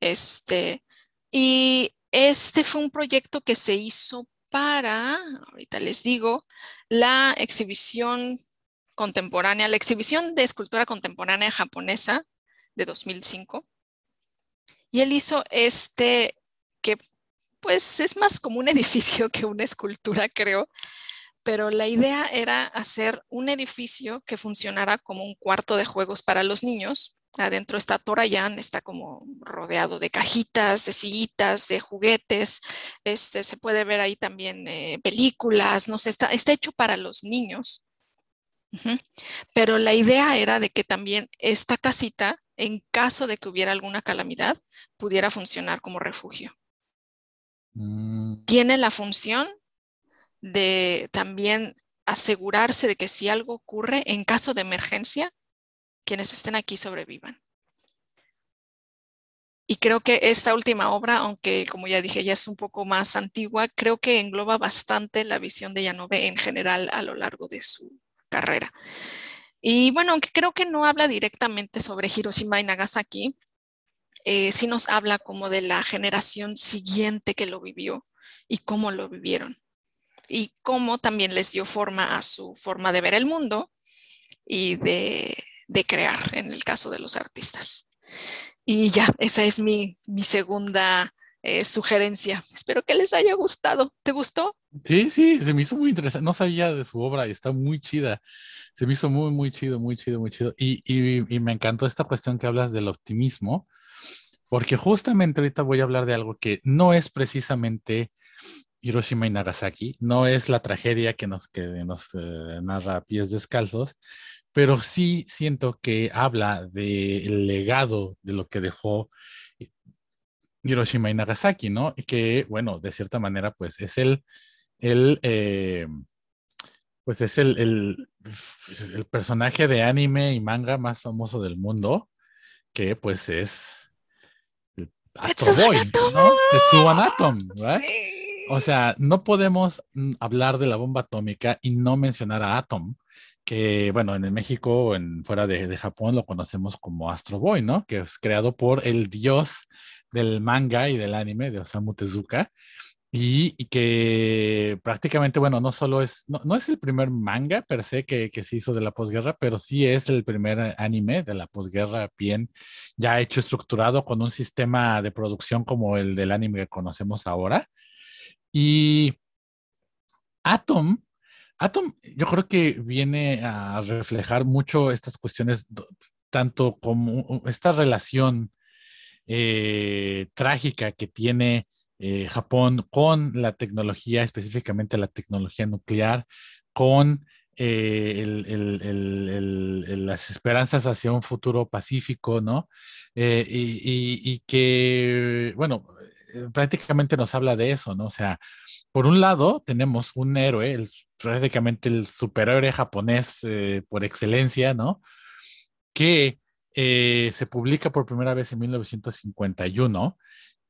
Este, y este fue un proyecto que se hizo para, ahorita les digo, la exhibición contemporánea, la exhibición de escultura contemporánea japonesa de 2005 y él hizo este, que pues es más como un *laughs* edificio que una escultura, creo, pero la idea era hacer un edificio que funcionara como un cuarto de juegos para los niños. Adentro está Torayan, está como rodeado de cajitas, de sillitas, de juguetes. Este, se puede ver ahí también eh, películas, no sé, está, está hecho para los niños. Pero la idea era de que también esta casita en caso de que hubiera alguna calamidad, pudiera funcionar como refugio. Mm. Tiene la función de también asegurarse de que si algo ocurre, en caso de emergencia, quienes estén aquí sobrevivan. Y creo que esta última obra, aunque como ya dije, ya es un poco más antigua, creo que engloba bastante la visión de Yanove en general a lo largo de su carrera. Y bueno, aunque creo que no habla directamente sobre Hiroshima y Nagasaki, eh, sí nos habla como de la generación siguiente que lo vivió y cómo lo vivieron. Y cómo también les dio forma a su forma de ver el mundo y de, crear, en el caso de los artistas. Y ya, esa es mi, segunda eh, sugerencia. Espero que les haya gustado. ¿Te gustó? Sí, sí, se me hizo muy interesante. No sabía de su obra y está muy chida se me hizo muy, muy chido, muy chido, muy chido. Y, y, me encantó esta cuestión que hablas del optimismo, porque justamente ahorita voy a hablar de algo que no es precisamente Hiroshima y Nagasaki, no es la tragedia que nos, que nos eh, narra pies descalzos, pero sí siento que habla del legado de lo que dejó Hiroshima y Nagasaki, ¿no? Y que, bueno, de cierta manera, pues es el, el eh, pues es el, el, personaje de anime y manga más famoso del mundo, que pues es Astro Boy, ¿no? Tetsuo Atom, ¿verdad? O sea, no podemos hablar de la bomba atómica y no mencionar a Atom, que bueno, en México, en fuera de, de, Japón, lo conocemos como Astro Boy, ¿no? Que es creado por el dios del manga y del anime de Osamu Tezuka. Y, que prácticamente, bueno, no solo es, no, es el primer manga per se que, que, se hizo de la posguerra, pero sí es el primer anime de la posguerra bien ya hecho, estructurado con un sistema de producción como el del anime que conocemos ahora. Y Atom, Atom, yo creo que viene a reflejar mucho estas cuestiones, tanto como esta relación eh, trágica que tiene eh, Japón con la tecnología, específicamente la tecnología nuclear, con eh, las esperanzas hacia un futuro pacífico, ¿no? y, que, bueno, prácticamente nos habla de eso, ¿no? O sea, por un lado tenemos un héroe, prácticamente el superhéroe japonés por excelencia, ¿no? Que eh, se publica por primera vez en 1951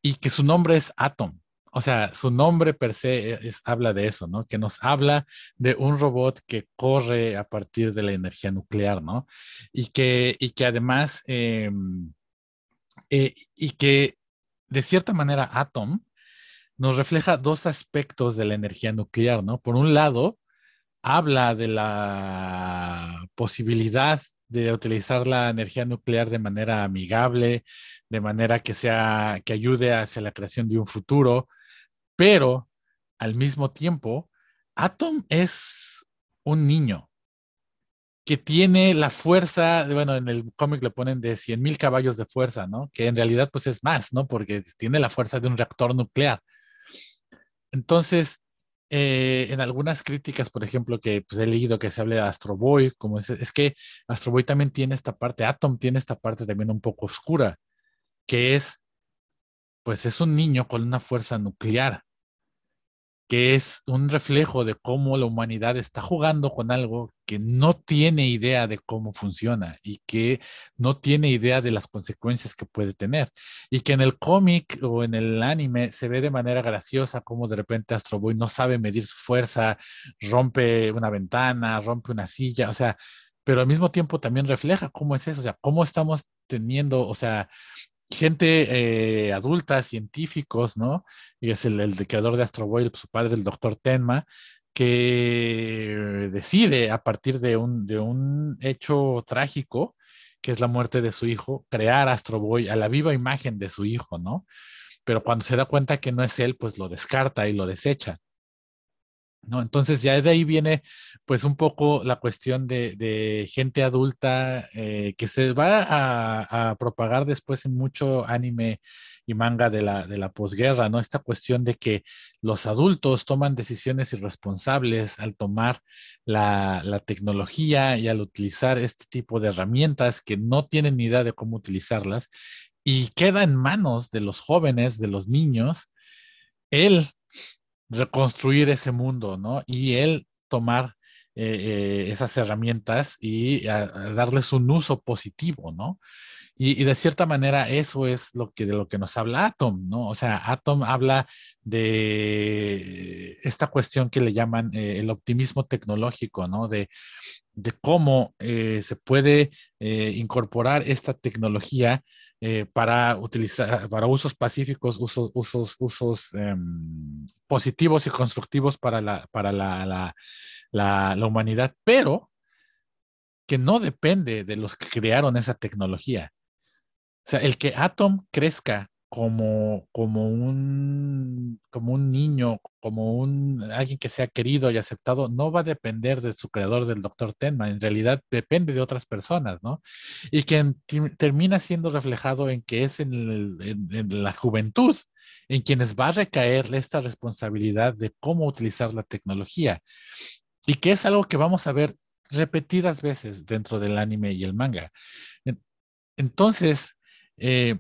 y que su nombre es Atom. O sea, su nombre per se es, habla de eso, ¿no? Que nos habla de un robot que corre a partir de la energía nuclear, ¿no? Y que, y que además, em, eh, y que de cierta manera Atom nos refleja dos aspectos de la energía nuclear, ¿no? Por un lado, habla de la posibilidad de utilizar la energía nuclear de manera amigable, de manera que sea que ayude hacia la creación de un futuro, pero al mismo tiempo, Atom es un niño que tiene la fuerza, bueno, en el cómic le ponen de 100 mil caballos de fuerza, ¿no? Que en realidad pues es más, ¿no? Porque tiene la fuerza de un reactor nuclear. Entonces, eh, en algunas críticas, por ejemplo, que pues, he leído que se habla de Astro Boy, como es, es que Astro Boy también tiene esta parte, Atom tiene esta parte también un poco oscura, que es, pues es un niño con una fuerza nuclear que es un reflejo de cómo la humanidad está jugando con algo que no tiene idea de cómo funciona y que no tiene idea de las consecuencias que puede tener. Y que en el cómic o en el anime se ve de manera graciosa cómo de repente Astro Boy no sabe medir su fuerza, rompe una ventana, rompe una silla, o sea, pero al mismo tiempo también refleja cómo es eso, o sea, cómo estamos teniendo, o sea, gente eh, adulta, científicos, ¿no? Y es el, creador de Astro Boy, su padre, el doctor Tenma, que decide a partir de un, de un hecho trágico, que es la muerte de su hijo, crear Astro Boy a la viva imagen de su hijo, ¿no? Pero cuando se da cuenta que no es él, pues lo descarta y lo desecha. ¿No? Entonces ya de ahí viene pues un poco la cuestión de, gente adulta eh, que se va a, propagar después en mucho anime y manga de la, de la posguerra, ¿no? Esta cuestión de que los adultos toman decisiones irresponsables al tomar la, la tecnología y al utilizar este tipo de herramientas que no tienen ni idea de cómo utilizarlas y queda en manos de los jóvenes, de los niños, el reconstruir ese mundo, ¿no? Y él tomar eh, eh, esas herramientas y darles un uso positivo, ¿no? Y, de cierta manera eso es lo que, de lo que nos habla Atom, ¿no? O sea, Atom habla de esta cuestión que le llaman eh, el optimismo tecnológico, ¿no? De, de cómo se puede incorporar esta tecnología para utilizar, para usos pacíficos, usos, usos, usos em, positivos y constructivos para la, para la, la, la, humanidad, pero que no depende de los que crearon esa tecnología. Sea, el que Atom crezca como, como, un, como un niño, como un, alguien que sea querido y aceptado, no va a depender de su creador, del doctor Tenma, en realidad depende de otras personas, ¿no? Y que termina siendo reflejado en que es en la juventud en quienes va a recaer esta responsabilidad de cómo utilizar la tecnología y que es algo que vamos a ver repetidas veces dentro del anime y el manga. Entonces, eh,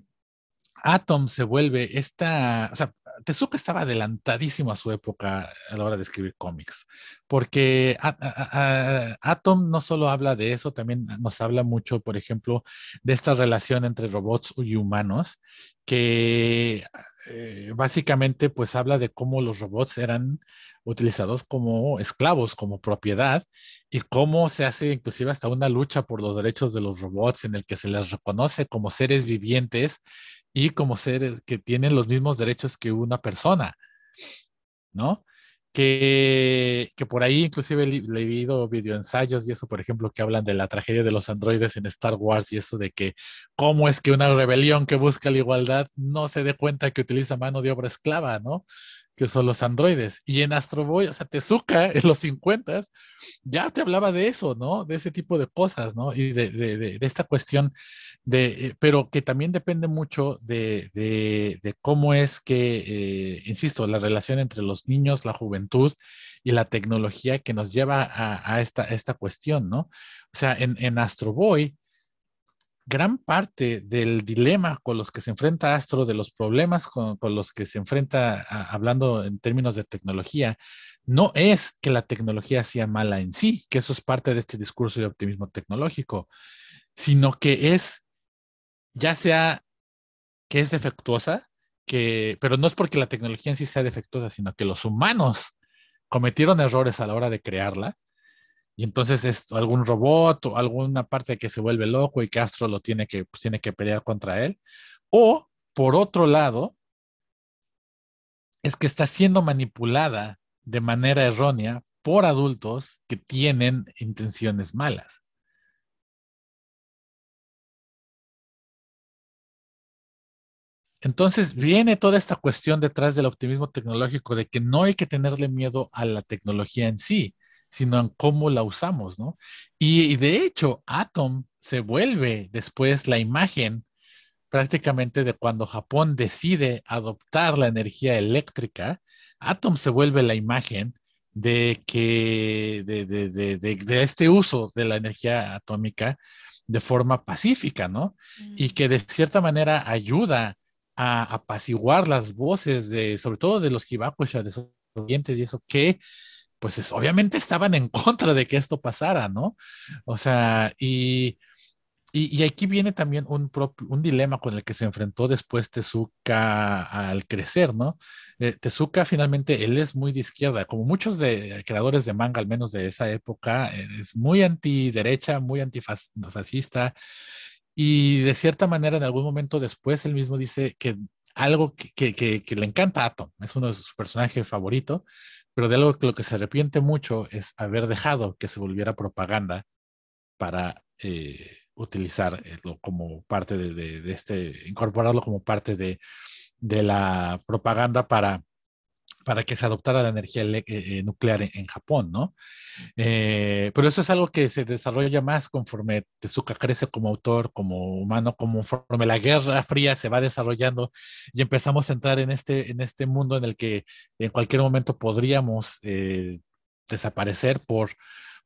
Atom se vuelve esta, o sea, Tezuka estaba adelantadísimo a su época a la hora de escribir cómics, porque Atom no solo habla de eso, también nos habla mucho, por ejemplo, de esta relación entre robots y humanos, que eh, básicamente pues habla de cómo los robots eran utilizados como esclavos, como propiedad, y cómo se hace inclusive hasta una lucha por los derechos de los robots en el que se les reconoce como seres vivientes y como seres que tienen los mismos derechos que una persona, ¿no? Que, que por ahí inclusive he leído videoensayos y eso, por ejemplo, que hablan de la tragedia de los androides en Star Wars y eso de que cómo es que una rebelión que busca la igualdad no se dé cuenta que utiliza mano de obra esclava, ¿no? Que son los androides. Y en Astro Boy, o sea, Tezuka en los 50 ya te hablaba de eso, ¿no? De ese tipo de cosas, ¿no? Y de, de, de, esta cuestión de, eh, pero que también depende mucho de, cómo es que, eh, insisto, la relación entre los niños, la juventud y la tecnología que nos lleva a, esta, esta cuestión, ¿no? O sea, en, en Astro Boy, gran parte del dilema con los que se enfrenta Astro, de los problemas con, los que se enfrenta, hablando en términos de tecnología, no es que la tecnología sea mala en sí, que eso es parte de este discurso de optimismo tecnológico, sino que es, ya sea que es defectuosa, que, pero no es porque la tecnología en sí sea defectuosa, sino que los humanos cometieron errores a la hora de crearla y entonces es algún robot o alguna parte que se vuelve loco y que Astro lo tiene que, pues, tiene que pelear contra él. O, por otro lado, es que está siendo manipulada de manera errónea por adultos que tienen intenciones malas. Entonces viene toda esta cuestión detrás del optimismo tecnológico de que no hay que tenerle miedo a la tecnología en sí, sino en cómo la usamos, ¿no? Y, de hecho, Atom se vuelve después la imagen prácticamente de cuando Japón decide adoptar la energía eléctrica, Atom se vuelve la imagen de que de, de, de, este uso de la energía atómica de forma pacífica, ¿no? Y mm. que de cierta manera ayuda a apaciguar las voces de, sobre todo de los Hibakusha, de sus oyentes y eso, que pues obviamente estaban en contra de que esto pasara, ¿no? O sea, y, y, aquí viene también un, un dilema con el que se enfrentó después Tezuka al crecer, ¿no? Eh, Tezuka finalmente, él es muy de izquierda, como muchos de, creadores de manga, al menos de esa época, eh, es muy antiderecha, muy antifascista, y de cierta manera en algún momento después él mismo dice que algo que, que, que le encanta a Atom, es uno de sus personajes favoritos, pero de algo que lo que se arrepiente mucho es haber dejado que se volviera propaganda para eh, utilizarlo eh, como parte de, este, incorporarlo como parte de, de la propaganda para para que se adoptara la energía eh, eh, nuclear en, Japón, ¿no? Eh, pero eso es algo que se desarrolla más conforme Tezuka crece como autor, como humano, conforme la Guerra Fría se va desarrollando y empezamos a entrar en este, en este mundo en el que en cualquier momento podríamos desaparecer por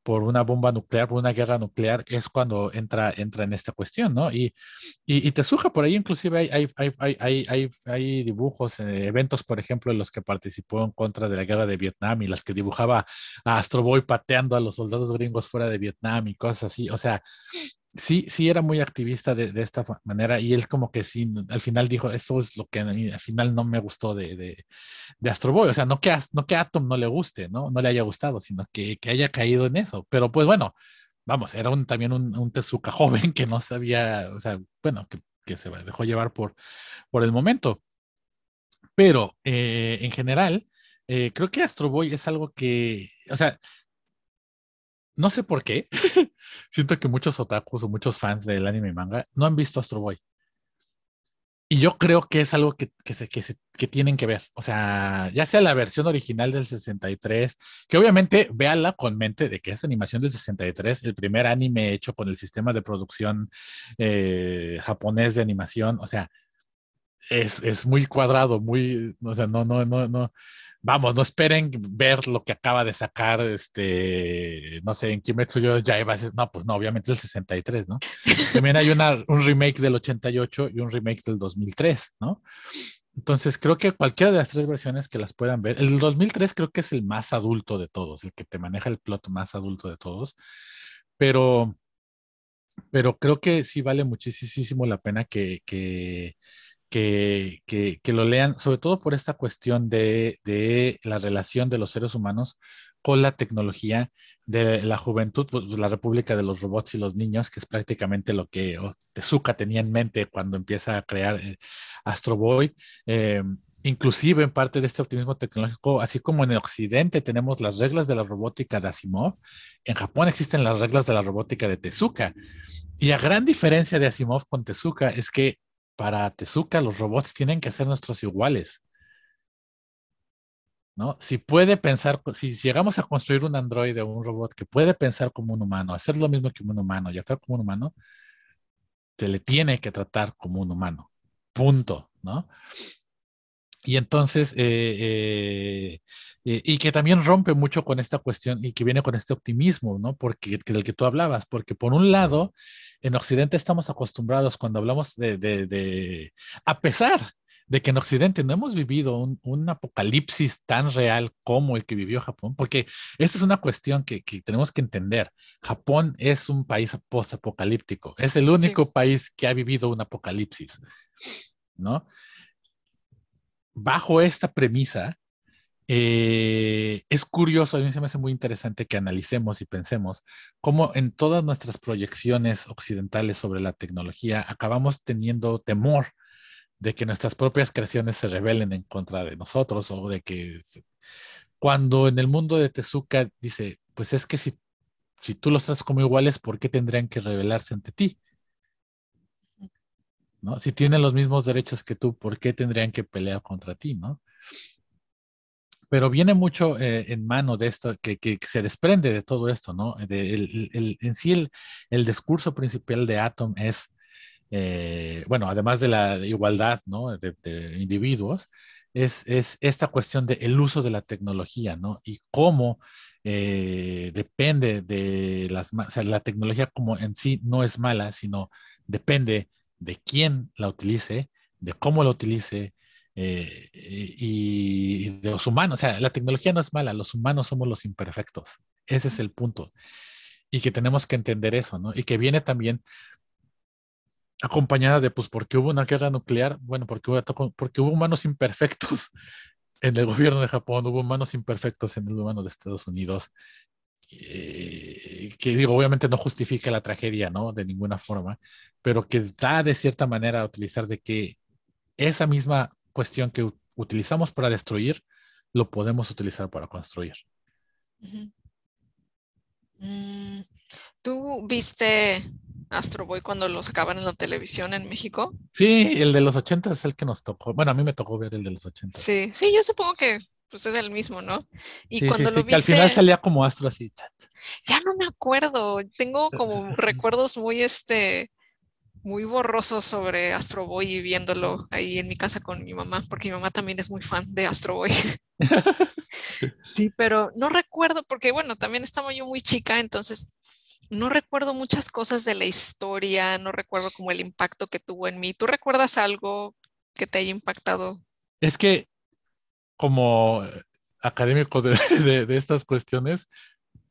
por una bomba nuclear, por una guerra nuclear, es cuando entra, entra en esta cuestión, ¿no? Y, y, te suja por ahí, inclusive hay, hay, hay, hay, hay dibujos, eh, eventos, por ejemplo, en los que participó en contra de la guerra de Vietnam y las que dibujaba a Astro Boy pateando a los soldados gringos fuera de Vietnam y cosas así. O sea, sí, sí era muy activista de, de, esta manera y él como que sí, al final dijo, esto es lo que a mí, al final no me gustó de, de, de Astro Boy, o sea, no que, no que Atom no le guste, ¿no? No le haya gustado, sino que, que haya caído en eso. Pero pues bueno, vamos, era un, también un, un Tezuka *laughs* joven que no sabía, o sea, bueno, que, que se dejó llevar por, por el momento. Pero eh, en general, eh, creo que Astro Boy es algo que, o sea, no sé por qué, *laughs* siento que muchos otakus o muchos fans del anime y manga no han visto Astro Boy. Y yo creo que es algo que, que, se, que, se, que, tienen que ver. O sea, ya sea la versión original del 63, que obviamente véanla con mente de que es animación del 63, el primer anime hecho con el sistema de producción eh, japonés de animación. O sea, es, es, muy cuadrado, muy, o sea, no, no, no, no, vamos, no esperen ver lo que acaba de sacar, este, no sé, en Kimetsu yo ya iba a decir, no, pues no, obviamente el 63, ¿no? *laughs* También hay una, un remake del 88 y un remake del 2003, ¿no? Entonces creo que cualquiera de las tres versiones que las puedan ver, el 2003 creo que es el más adulto de todos, el que te maneja el plot más adulto de todos, pero, pero creo que sí vale muchísimo la pena que, que que, que, lo lean, sobre todo por esta cuestión de, de, la relación de los seres humanos con la tecnología de la juventud, pues, la República de los Robots y los Niños, que es prácticamente lo que Tezuka tenía en mente cuando empieza a crear eh, Astro Boy. Eh, inclusive en parte de este optimismo tecnológico, así como en el occidente tenemos las reglas de la robótica de Asimov, en Japón existen las reglas de la robótica de Tezuka. Y a gran diferencia de Asimov con Tezuka es que para Tezuka los robots tienen que ser nuestros iguales. ¿no? Si puede pensar, si llegamos a construir un androide o un robot que puede pensar como un humano, hacer lo mismo que un humano y actuar como un humano, se le tiene que tratar como un humano. Punto, ¿no? Y entonces, eh, eh, y que también rompe mucho con esta cuestión y que viene con este optimismo, ¿no? Porque del que tú hablabas, porque por un lado, en Occidente estamos acostumbrados cuando hablamos de, de a pesar de que en Occidente no hemos vivido un, apocalipsis tan real como el que vivió Japón, porque esta es una cuestión que, tenemos que entender. Japón es un país post-apocalíptico, es el único país que ha vivido un apocalipsis, ¿no? Bajo esta premisa, eh, es curioso, a mí se me hace muy interesante que analicemos y pensemos cómo en todas nuestras proyecciones occidentales sobre la tecnología acabamos teniendo temor de que nuestras propias creaciones se rebelen en contra de nosotros o de que cuando en el mundo de Tezuka dice, pues es que si, si tú los tratas como iguales, ¿por qué tendrían que rebelarse ante ti? ¿No? Si tienen los mismos derechos que tú, ¿por qué tendrían que pelear contra ti? ¿no? Pero viene mucho eh, en mano de esto, que, que, se desprende de todo esto, ¿no? De, el, en sí, el, el, discurso principal de Atom es eh, bueno, además de la igualdad ¿no? de, individuos, es, es, esta cuestión del el uso de la tecnología, ¿no? Y cómo eh, depende de las, o sea, la tecnología como en sí no es mala, sino depende de quién la utilice, de cómo la utilice, eh, y, de los humanos. O sea, la tecnología no es mala, los humanos somos los imperfectos. Ese es el punto. Y que tenemos que entender eso, ¿no? Y que viene también acompañada de, pues, porque hubo una guerra nuclear, bueno, porque hubo, porque hubo humanos imperfectos *laughs* en el gobierno de Japón, hubo humanos imperfectos en el gobierno de Estados Unidos, eh, que digo, obviamente no justifica la tragedia, ¿no? De ninguna forma, pero que da de cierta manera a utilizar de que esa misma cuestión que utilizamos para destruir, lo podemos utilizar para construir. Mm, ¿Tú viste Astro Boy cuando lo sacaban en la televisión en México. Sí, el de los 80 es el que nos tocó. Bueno, a mí me tocó ver el de los 80. Sí, sí, yo supongo que pues es el mismo, ¿no? Y cuando lo viste, que al final salía como Astro así. Ya no me acuerdo. Tengo como recuerdos muy este muy borrosos sobre Astro Boy y viéndolo ahí en mi casa con mi mamá, porque mi mamá también es muy fan de Astro Boy. *laughs* sí, pero no recuerdo, porque bueno, también estaba yo muy chica, entonces no recuerdo muchas cosas de la historia, no recuerdo como el impacto que tuvo en mí. ¿Tú recuerdas algo que te haya impactado? Es que como académico *laughs* de, de estas cuestiones,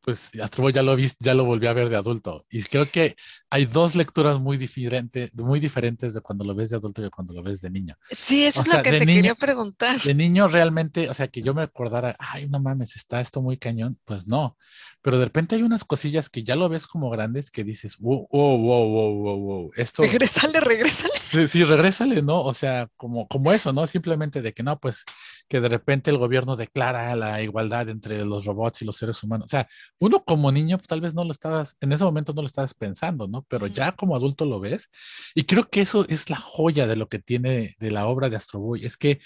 pues Astro ya lo vi, ya lo volví a ver de adulto. Y creo que hay dos lecturas muy, diferentes muy diferentes de cuando lo ves de adulto y de cuando lo ves de niño. Sí, eso es lo que te quería preguntar. De niño realmente, o sea, que yo me acordara, ay, no mames, está esto muy cañón, pues no. Pero de repente hay unas cosillas que ya lo ves como grandes que dices, wow, wow, wow, wow, wow, wow. Esto... Regrésale, regrésale. Sí, sí, regrésale, ¿no? O sea, como, como eso, ¿no? Simplemente de que no, pues que de repente el gobierno declara la igualdad entre los robots y los seres humanos. O sea, uno como niño tal vez no lo estabas, en ese momento no lo estabas pensando, ¿no? Pero ya como adulto lo ves. Y creo que eso es la joya de lo que tiene de la obra de Astro Boy, es que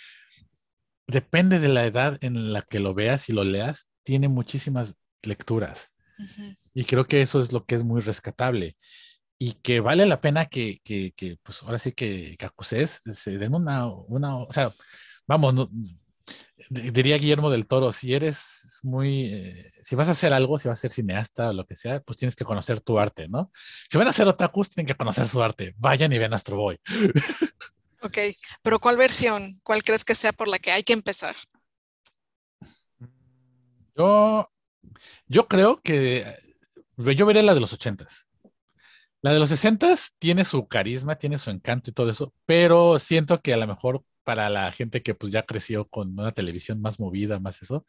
depende de la edad en la que lo veas y lo leas, tiene muchísimas lecturas. Y creo que eso es lo que es muy rescatable y que vale la pena que, que, que pues ahora sí que, acuses, se den una, una, o sea, vamos, no, diría Guillermo del Toro, si eres muy, eh, si vas a hacer algo, si vas a ser cineasta o lo que sea, pues tienes que conocer tu arte, ¿no? Si van a hacer otakus, tienen que conocer su arte. Vayan y vean Astro Boy. *laughs* Ok, pero ¿cuál versión? ¿Cuál crees que sea por la que hay que empezar? Yo, yo creo que yo veré la de los ochentas. La de los sesentas tiene su carisma, tiene su encanto y todo eso, pero siento que a lo mejor para la gente que pues ya creció con una televisión más movida, más eso,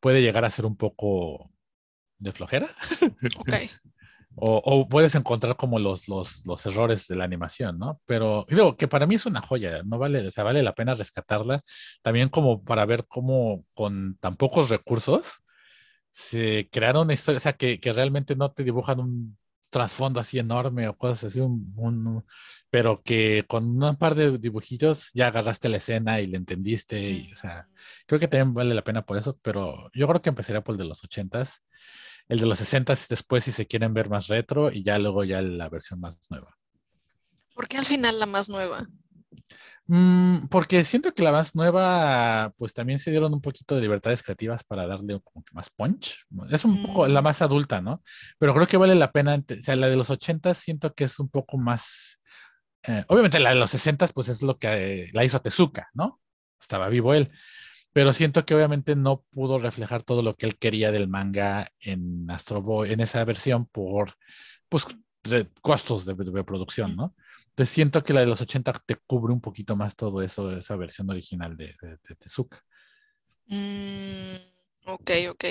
puede llegar a ser un poco de flojera. *laughs* Ok. O, o, puedes encontrar como los, los, los, errores de la animación, ¿no? Pero digo que para mí es una joya, no vale, o sea, vale la pena rescatarla también como para ver cómo con tan pocos recursos se crearon una historia, o sea, que, que realmente no te dibujan un trasfondo así enorme o cosas así, un, un, pero que con un par de dibujitos ya agarraste la escena y le entendiste, y, o sea, creo que también vale la pena por eso, pero yo creo que empezaría por el de los ochentas el de los 60 después si se quieren ver más retro y ya luego ya la versión más nueva. ¿Por qué al final la más nueva? Mm, porque siento que la más nueva, pues también se dieron un poquito de libertades creativas para darle como que más punch. Es un poco la mm. más adulta, ¿no? Pero creo que vale la pena, o sea, la de los 80 siento que es un poco más... Eh, obviamente la de los 60 pues es lo que eh, la hizo Tezuka, ¿no? Estaba vivo él pero siento que obviamente no pudo reflejar todo lo que él quería del manga en Astro Boy, en esa versión por pues, costos de, producción, ¿no? Entonces siento que la de los 80 te cubre un poquito más todo eso, de esa versión original de, Tezuka. Mm, ok, ok.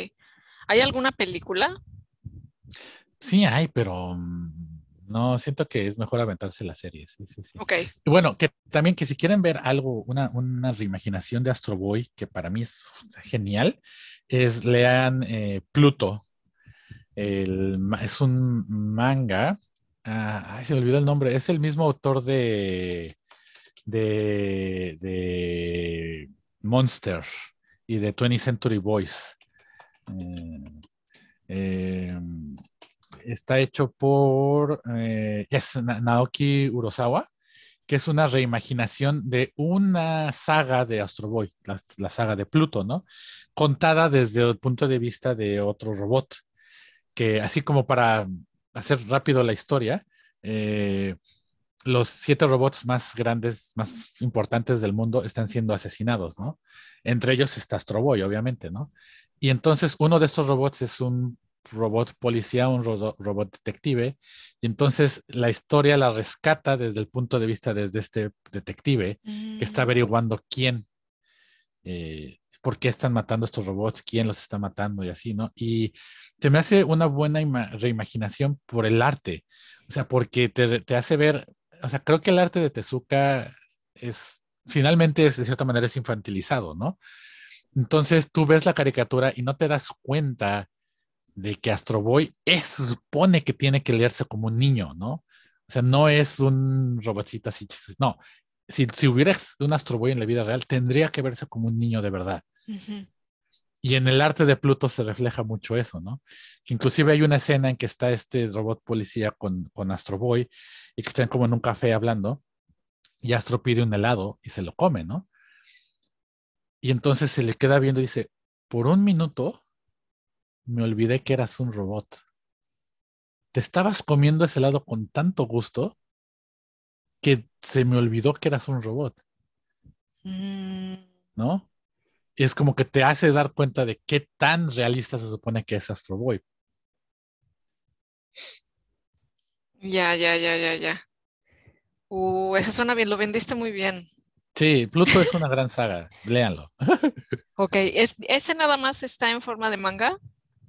¿Hay alguna película? Sí, hay, pero mm, no, siento que es mejor aventarse la serie. Sí, sí, sí. Ok. Y bueno, que también que si quieren ver algo, una, una reimaginación de Astro Boy, que para mí es genial, es lean eh, Pluto. es un manga. Ah, se me olvidó el nombre. Es el mismo autor de, de, de Monster y de 20th Century Boys. Eh, eh, está hecho por eh, Naoki Urosawa, que es una reimaginación de una saga de Astro Boy, la, saga de Pluto, ¿no? Contada desde el punto de vista de otro robot, que así como para hacer rápido la historia, eh, los siete robots más grandes, más importantes del mundo están siendo asesinados, ¿no? Entre ellos está Astro Boy, obviamente, ¿no? Y entonces uno de estos robots es un robot policía, un robot detective, y entonces la historia la rescata desde el punto de vista de este detective que está mm. averiguando quién, eh, por qué están matando estos robots, quién los está matando y así, ¿no? Y se me hace una buena reimaginación por el arte, o sea, porque te, te hace ver, o sea, creo que el arte de Tezuka es, finalmente, de cierta manera, es infantilizado, ¿no? Entonces tú ves la caricatura y no te das cuenta de que Astro Boy es, supone que tiene que leerse como un niño, ¿no? O sea, no es un robotcito así, no. Si, si hubiera un Astro Boy en la vida real, tendría que verse como un niño de verdad. Y en el arte de Pluto se refleja mucho eso, ¿no? Inclusive hay una escena en que está este robot policía con, con Astro Boy y que están como en un café hablando y Astro pide un helado y se lo come, ¿no? Y entonces se le queda viendo y dice, por un minuto me olvidé que eras un robot. Te estabas comiendo ese helado con tanto gusto que se me olvidó que eras un robot. Mm. ¿No? Y es como que te hace dar cuenta de qué tan realista se supone que es Astro Boy. Ya, ya, ya, ya, ya. Uh, esa suena bien, lo vendiste muy bien. Sí, Pluto es una gran saga, léanlo. *laughs* ok, ¿Es, ¿ese nada más está en forma de manga?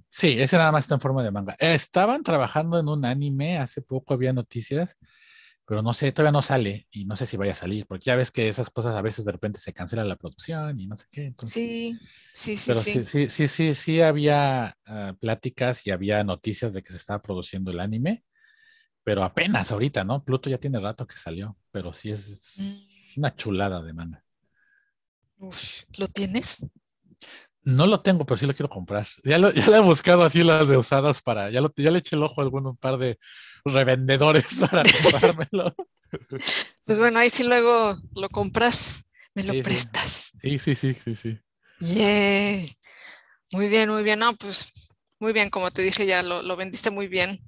Sí, ese nada más está en forma de manga. Estaban trabajando en un anime, hace poco había noticias, pero no sé, todavía no sale y no sé si vaya a salir, porque ya ves que esas cosas a veces de repente se cancela la producción y no sé qué. sí, sí, sí, pero sí. Sí, sí, sí, sí, había ah, pláticas y había noticias de que se estaba produciendo el anime, pero apenas ahorita, ¿no? Pluto ya tiene rato que salió, pero sí es mm. una chulada de manga. Uf, ¿lo tienes? No lo tengo, pero sí lo quiero comprar. Ya, lo, *laughs* ya le he buscado así las de usadas para. Ya, ya le eché el ojo a algún par de revendedores *laughs* para comprármelo. Pues bueno, ahí sí luego lo compras, me lo prestas. Sí, sí, sí, sí, sí. Muy bien, muy bien. No, pues muy bien, como te dije, ya lo, lo vendiste muy bien.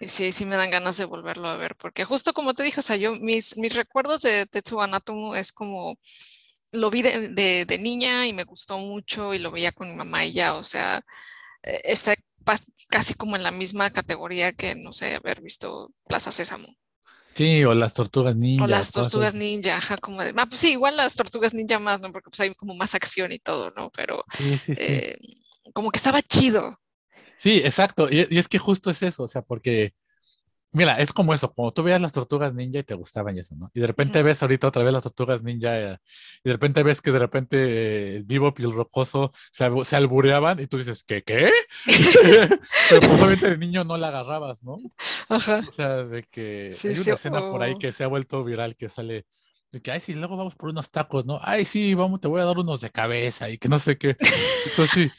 Y sí, sí me dan ganas de volverlo a ver, porque justo como te dije, o sea, yo, mis, mis recuerdos de Tetsuo Anatomo es como lo vi de, niña y me gustó mucho y lo veía con mi mamá y ya, o sea, eh, está casi como en la misma categoría que, no sé, haber visto Plaza Sésamo. Sí, o las tortugas ninja. O las tortugas ninja, ajá, como de, ah, pues sí, igual las tortugas ninja más, ¿no? Porque pues hay como más acción y todo, ¿no? Pero sí, sí, sí. Eh, como que estaba chido. Sí, exacto. Y, y, es que justo es eso, o sea, porque Mira, es como eso, como tú veías las tortugas ninja y te gustaban y eso, ¿no? Y de repente ves ahorita otra vez las tortugas ninja eh, y de repente ves que de repente el vivo y el rocoso se, se, albureaban y tú dices, ¿qué? ¿Qué? *laughs* Pero probablemente pues, de niño no la agarrabas, ¿no? Ajá. O sea, de que hay una escena por ahí que se ha vuelto viral que sale de que, ay, sí, luego vamos por unos tacos, ¿no? Ay, sí, vamos, te voy a dar unos de cabeza y que no sé qué. Entonces, sí,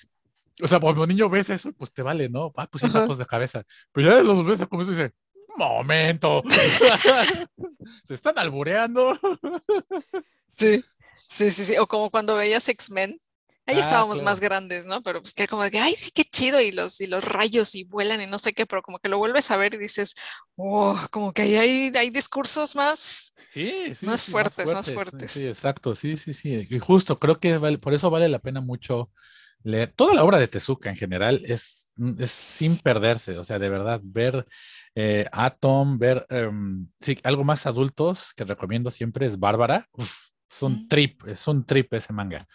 o sea, cuando niño ves eso, pues te vale, ¿no? Ah, pues sí, tacos de cabeza. Pero ya los ves como eso dice, momento. *laughs* Se están albureando. Sí, sí, sí, sí. O como cuando veías X-Men. Ahí ah, estábamos más grandes, ¿no? Pero pues que como de, ay, sí, qué chido, y los, y los rayos y vuelan y no sé qué, pero como que lo vuelves a ver y dices, oh, como que ahí hay, hay discursos más, sí, sí, más, fuertes, más, fuertes, Sí, exacto, sí, sí, sí. Y justo, creo que vale, por eso vale la pena mucho leer. Toda la obra de Tezuka en general es, es sin perderse, o sea, de verdad, ver eh, Atom, ver, em, sí, algo más adultos que recomiendo siempre es Bárbara. es un trip, es un trip ese manga.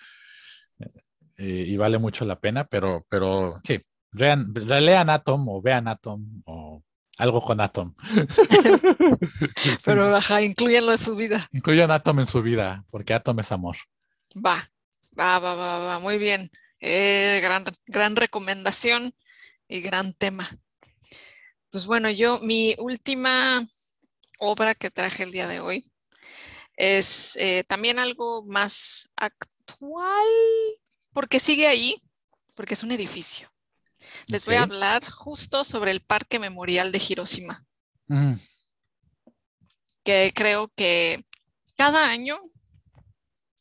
Eh, y vale mucho la pena, pero, pero sí, lean Atom o vean Atom o algo con Atom. *laughs* pero baja, incluyanlo en su vida. Incluyan Atom en su vida, porque Atom es amor. Va, va, va, va, va, muy bien. Eh, gran, gran recomendación y gran tema. Pues bueno, yo mi última obra que traje el día de hoy es eh, también algo más actual, porque sigue ahí, porque es un edificio. Les voy a hablar justo sobre el Parque Memorial de Hiroshima, mm. que creo que cada año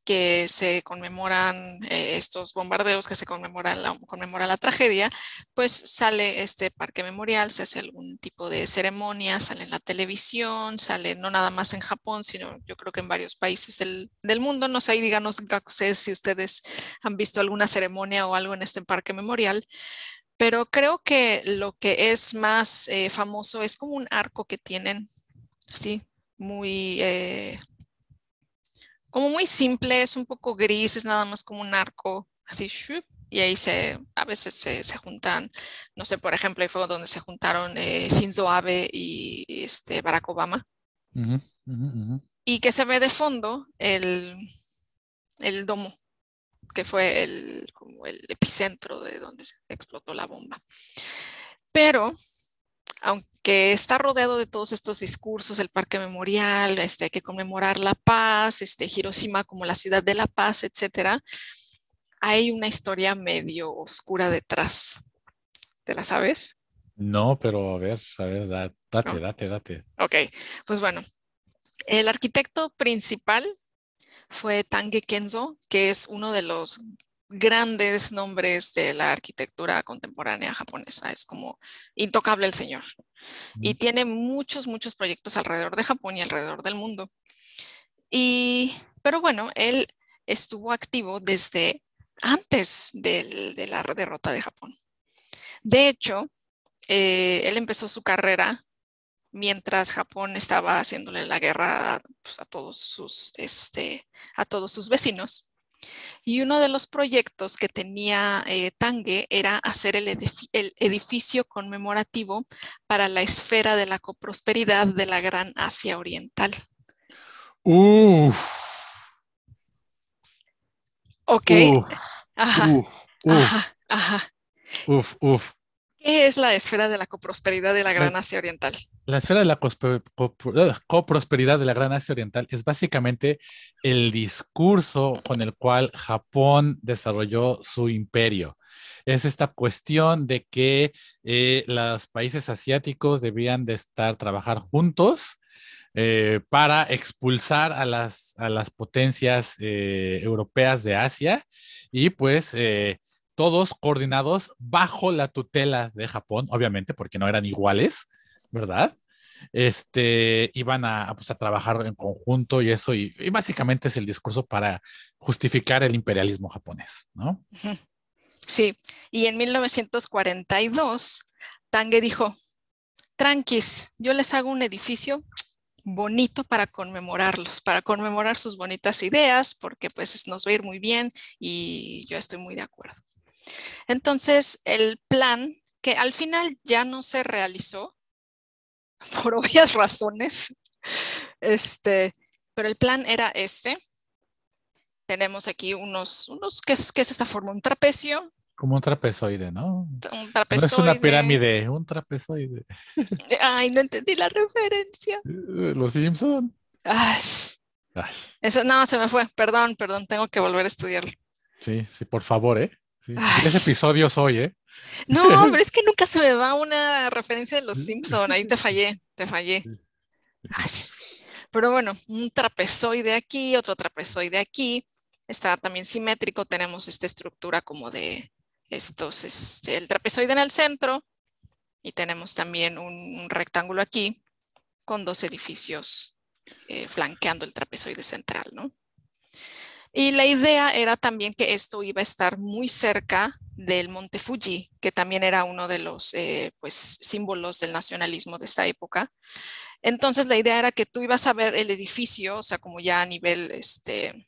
que se conmemoran eh, estos bombardeos, que se conmemoran la, conmemora la tragedia, pues sale este parque memorial, se hace algún tipo de ceremonia, sale en la televisión, sale no nada más en Japón, sino yo creo que en varios países del, del mundo. No sé, díganos si ustedes han visto alguna ceremonia o algo en este parque memorial. Pero creo que lo que es más eh, famoso es como un arco que tienen, sí, muy... Eh, como muy simple, es un poco gris, es nada más como un arco así, y ahí se, a veces se, juntan, no sé, por ejemplo, ahí fue donde se juntaron eh, Shinzo Abe y este, Barack Obama. Y que se ve de fondo el, el domo, que fue el, como el epicentro de donde se explotó la bomba. Pero aunque está rodeado de todos estos discursos, el parque memorial, este, hay que conmemorar la paz, este, Hiroshima como la ciudad de la paz, etcétera, hay una historia medio oscura detrás. ¿Te la sabes? No, pero a ver, a ver, date, date, date. Ok, pues bueno, el arquitecto principal fue Tange Kenzo, que es uno de los grandes nombres de la arquitectura contemporánea japonesa. Es como intocable el señor. Y tiene muchos, muchos proyectos alrededor de Japón y alrededor del mundo. Y, pero bueno, él estuvo activo desde antes de la derrota de Japón. De hecho, eh, él empezó su carrera mientras Japón estaba haciéndole la guerra pues, a, todos sus, este, a todos sus vecinos. Y uno de los proyectos que tenía eh, Tange era hacer el, edificio conmemorativo para la esfera de la coprosperidad de la Gran Asia Oriental. Uf. Ok. Uf, ajá. ajá. Ajá. Uf, uf. ¿Qué es la esfera de la coprosperidad de la Gran Asia Oriental? La esfera de la coprosperidad de la Gran Asia Oriental es básicamente el discurso con el cual Japón desarrolló su imperio. Es esta cuestión de que eh, los países asiáticos debían de estar, trabajar juntos eh, para expulsar a las, a las potencias eh, europeas de Asia y pues todos coordinados bajo la tutela de Japón, obviamente, porque no eran iguales, ¿verdad? Este, iban a, pues, trabajar en conjunto y eso, y, básicamente es el discurso para justificar el imperialismo japonés, ¿no? Sí, y en 1942, Tange dijo, tranquis, yo les hago un edificio bonito para conmemorarlos, para conmemorar sus bonitas ideas, porque pues nos va a ir muy bien y yo estoy muy de acuerdo. Entonces, el plan que al final ya no se realizó *laughs* por obvias razones, este, pero el plan era este. Tenemos aquí unos, unos ¿qué es, qué es esta forma? Un trapecio, como un trapezoide, ¿no? un No es una pirámide, un trapezoide. *laughs* Ay, no entendí la referencia. Eh, Los Simpson. Ay, Ay, eso, no, se me fue. Perdón, perdón, tengo que volver a estudiarlo. sí, sí, por favor, ¿eh? Sí. Ay. Ese episodio soy, ¿eh? No, pero es que nunca se me va una referencia de los Simpson. Ahí te fallé, te fallé. Ay. Pero bueno, un trapezoide aquí, otro trapezoide aquí. Está también simétrico. Tenemos esta estructura como de estos, este, el trapezoide en el centro y tenemos también un, un rectángulo aquí con dos edificios eh, flanqueando el trapezoide central, ¿no? Y la idea era también que esto iba a estar muy cerca del Monte Fuji, que también era uno de los eh, pues, símbolos del nacionalismo de esta época. Entonces la idea era que tú ibas a ver el edificio, o sea, como ya a nivel, este,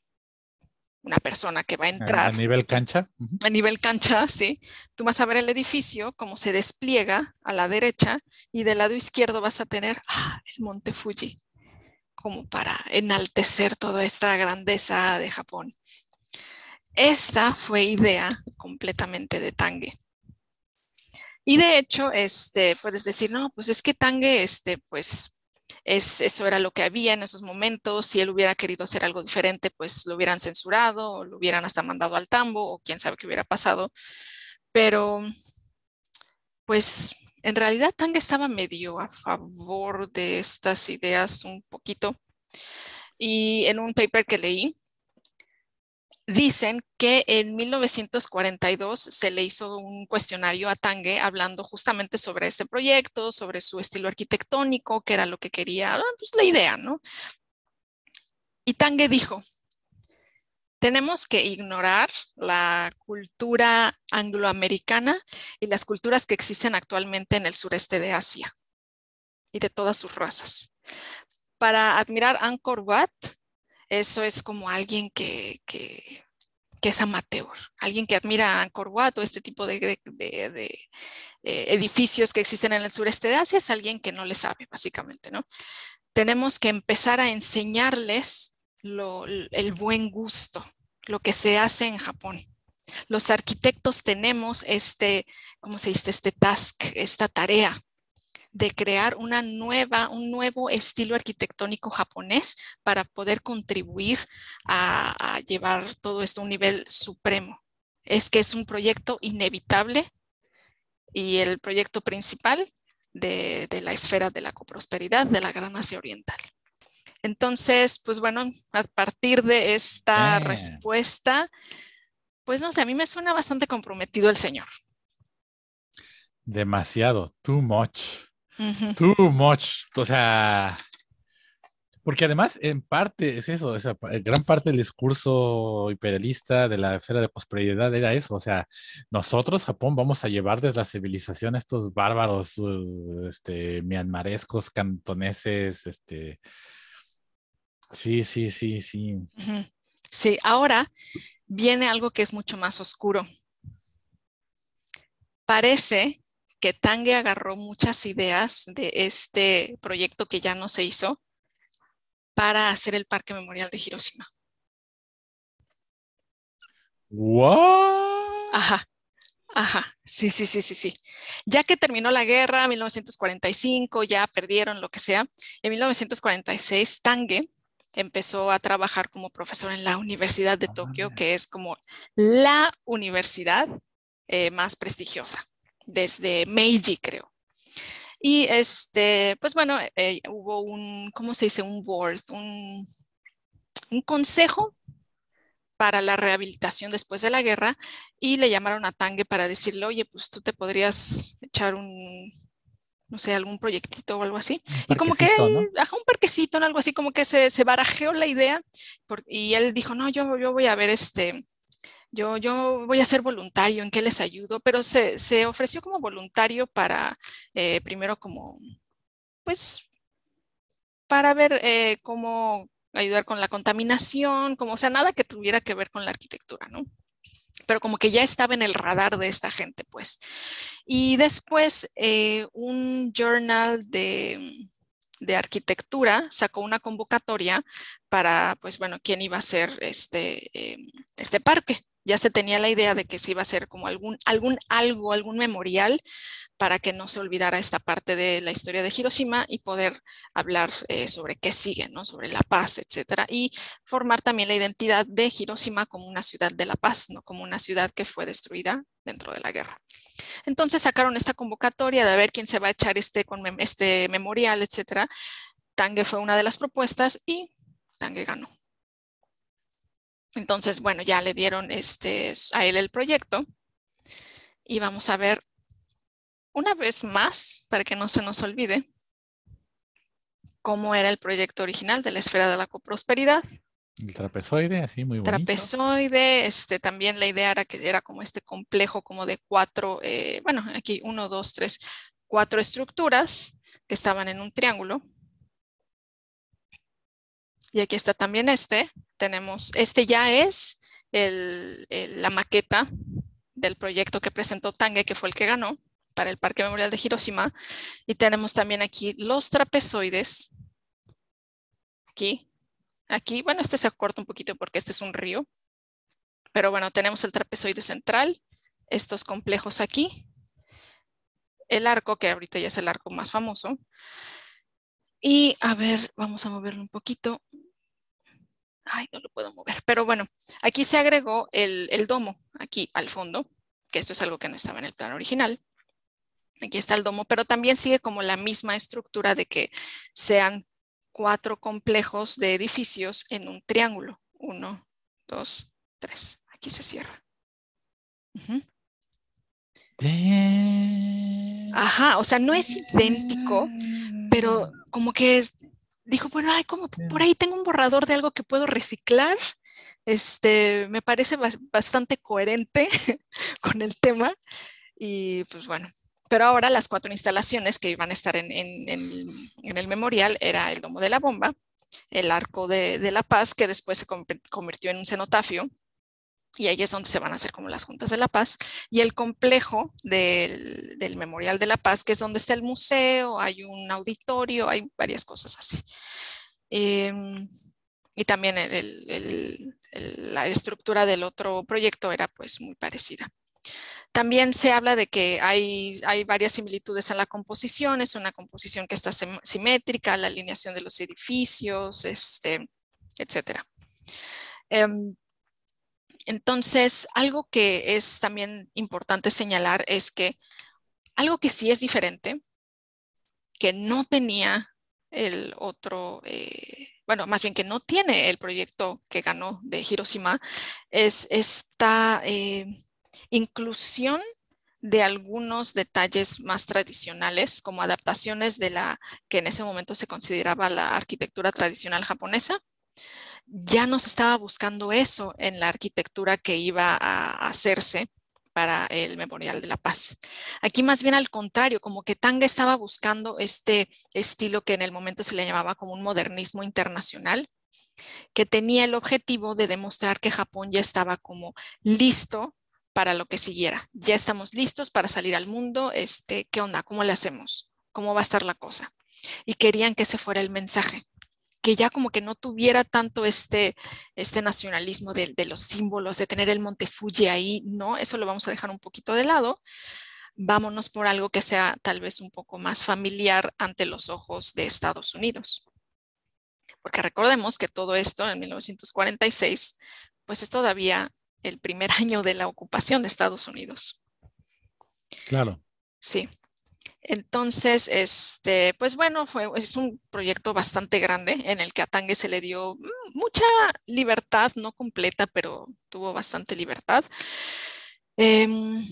una persona que va a entrar a nivel cancha. A nivel cancha, ¿sí? Tú vas a ver el edificio, cómo se despliega a la derecha y del lado izquierdo vas a tener ah, el monte Fuji, como para enaltecer toda esta grandeza de Japón. Esta fue idea completamente de Tange. Y de hecho, este, puedes decir, no, pues es que Tange, este, pues es, eso era lo que había en esos momentos. Si él hubiera querido hacer algo diferente, pues lo hubieran censurado o lo hubieran hasta mandado al tambo o quién sabe qué hubiera pasado. Pero, pues en realidad Tang estaba medio a favor de estas ideas un poquito. Y en un paper que leí, dicen que en 1942 se le hizo un cuestionario a Tange hablando justamente sobre este proyecto, sobre su estilo arquitectónico, que era lo que quería, ah, pues la idea, ¿no? Y Tange dijo, tenemos que ignorar la cultura angloamericana y las culturas que existen actualmente en el sureste de Asia y de todas sus razas. Para admirar Angkor Wat, eso es como alguien que, que, que es amateur, alguien que admira Angkor Wat o este tipo de, de, de, de eh, edificios que existen en el sureste de Asia, es alguien que no le sabe, básicamente, ¿no? Tenemos que empezar a enseñarles el buen gusto, lo que se hace en Japón. Los arquitectos tenemos este, ¿cómo se dice? Este task, esta tarea de crear una nueva, un nuevo estilo arquitectónico japonés para poder contribuir a, a, llevar todo esto a un nivel supremo. Es que es un proyecto inevitable y el proyecto principal de, de la esfera de la coprosperidad de la Gran Asia Oriental. Entonces, pues bueno, a partir de esta Eh. respuesta, pues no sé, a mí me suena bastante comprometido el señor. Demasiado, too much. Too much. O sea, porque además, en parte, es eso, esa pa- gran parte del discurso imperialista de la esfera de prosperidad era eso. O sea, nosotros, Japón, vamos a llevar desde la civilización a estos bárbaros, este, mianmarescos, cantoneses, este. Sí, sí, sí, sí. Sí, ahora viene algo que es mucho más oscuro. Parece que Tange agarró muchas ideas de este proyecto que ya no se hizo para hacer el Parque Memorial de Hiroshima. ¿What? Ajá, ajá, sí, sí, sí, sí, sí. Ya que terminó la guerra, 1945, ya perdieron lo que sea, en 1946 Tange empezó a trabajar como profesor en la Universidad de Tokio, Ah. que es como la universidad eh, más prestigiosa, desde Meiji, creo. Y este, pues bueno, eh, hubo un, ¿cómo se dice? Un board, un, un consejo para la rehabilitación después de la guerra y le llamaron a Tange para decirle, oye, pues tú te podrías echar un, no sé, algún proyectito o algo así. Y como que él, ajá, un parquecito, algo así, como que se, se barajeó la idea por- y él dijo, no, yo, yo voy a ver este, yo, yo voy a ser voluntario, ¿en qué les ayudo? Pero se, se ofreció como voluntario para, eh, primero como, pues, para ver eh, cómo ayudar con la contaminación, como o sea, nada que tuviera que ver con la arquitectura, ¿no? Pero como que ya estaba en el radar de esta gente, pues. Y después eh, un journal de, de arquitectura sacó una convocatoria para, pues bueno, quién iba a ser este, em, este parque. Ya se tenía la idea de que se iba a hacer como algún, algún algo, algún memorial para que no se olvidara esta parte de la historia de Hiroshima y poder hablar eh, sobre qué sigue, ¿no? sobre la paz, etcétera, y formar también la identidad de Hiroshima como una ciudad de la paz, no como una ciudad que fue destruida dentro de la guerra. Entonces sacaron esta convocatoria de ver quién se va a echar este, este memorial, etcétera. Tange fue una de las propuestas y Tange ganó. Entonces, bueno, ya le dieron este, a él el proyecto y vamos a ver una vez más, para que no se nos olvide, cómo era el proyecto original de la esfera de la coprosperidad. El trapezoide, así muy bonito. Trapezoide, este, también la idea era que era como este complejo como de cuatro, eh, bueno, aquí uno, dos, tres, cuatro estructuras que estaban en un triángulo. Y aquí está también este. Tenemos, este ya es la maqueta del proyecto que presentó Tange, que fue el que ganó para el Parque Memorial de Hiroshima. Y tenemos también aquí los trapezoides. Aquí, aquí, bueno, este se acorta un poquito porque este es un río. Pero bueno, tenemos el trapezoide central, estos complejos aquí, el arco, que ahorita ya es el arco más famoso. Y a ver, vamos a moverlo un poquito. Ay, no lo puedo mover. Pero bueno, aquí se agregó el, el domo, aquí al fondo, que esto es algo que no estaba en el plan original. Aquí está el domo, pero también sigue como la misma estructura de que sean cuatro complejos de edificios en un triángulo. Uno, dos, tres. Aquí se cierra. Ajá, o sea, no es idéntico, pero como que dijo, bueno, ay, como por ahí tengo un borrador de algo que puedo reciclar. Este, me parece bastante coherente *laughs* con el tema. Y pues bueno, pero ahora las cuatro instalaciones que iban a estar en, el memorial era el Domo de la Bomba, el Arco de, la Paz, que después se convirtió en un cenotafio, y ahí es donde se van a hacer como las juntas de la paz, y el complejo del, Memorial de la Paz, que es donde está el museo, hay un auditorio, hay varias cosas así. Em, y también la estructura del otro proyecto era pues muy parecida. También se habla de que hay, hay varias similitudes en la composición, es una composición que está simétrica, la alineación de los edificios, este, etc. Em, entonces, algo que es también importante señalar es que algo que sí es diferente, que no tenía el otro, eh, bueno, más bien que no tiene el proyecto que ganó de Hiroshima, es esta eh, inclusión de algunos detalles más tradicionales, como adaptaciones de la que en ese momento se consideraba la arquitectura tradicional japonesa. Ya no se estaba buscando eso en la arquitectura que iba a hacerse para el Memorial de la Paz. Aquí más bien al contrario, como que Tanga estaba buscando este estilo que en el momento se le llamaba como un modernismo internacional, que tenía el objetivo de demostrar que Japón ya estaba como listo para lo que siguiera. Ya estamos listos para salir al mundo. Este, ¿Qué onda? ¿Cómo le hacemos? ¿Cómo va a estar la cosa? Y querían que ese fuera el mensaje, que ya como que no tuviera tanto este, este nacionalismo de, de los símbolos, de tener el Monte Fuji ahí, no, eso lo vamos a dejar un poquito de lado. Vámonos por algo que sea tal vez un poco más familiar ante los ojos de Estados Unidos. Porque recordemos que todo esto en 1946, pues es todavía el primer *laughs* año de la ocupación de Estados Unidos. Claro. Sí. Entonces, este, pues bueno, fue, es un proyecto bastante grande en el que a Tangue se le dio mm, mucha libertad, no completa, pero tuvo bastante libertad. Em,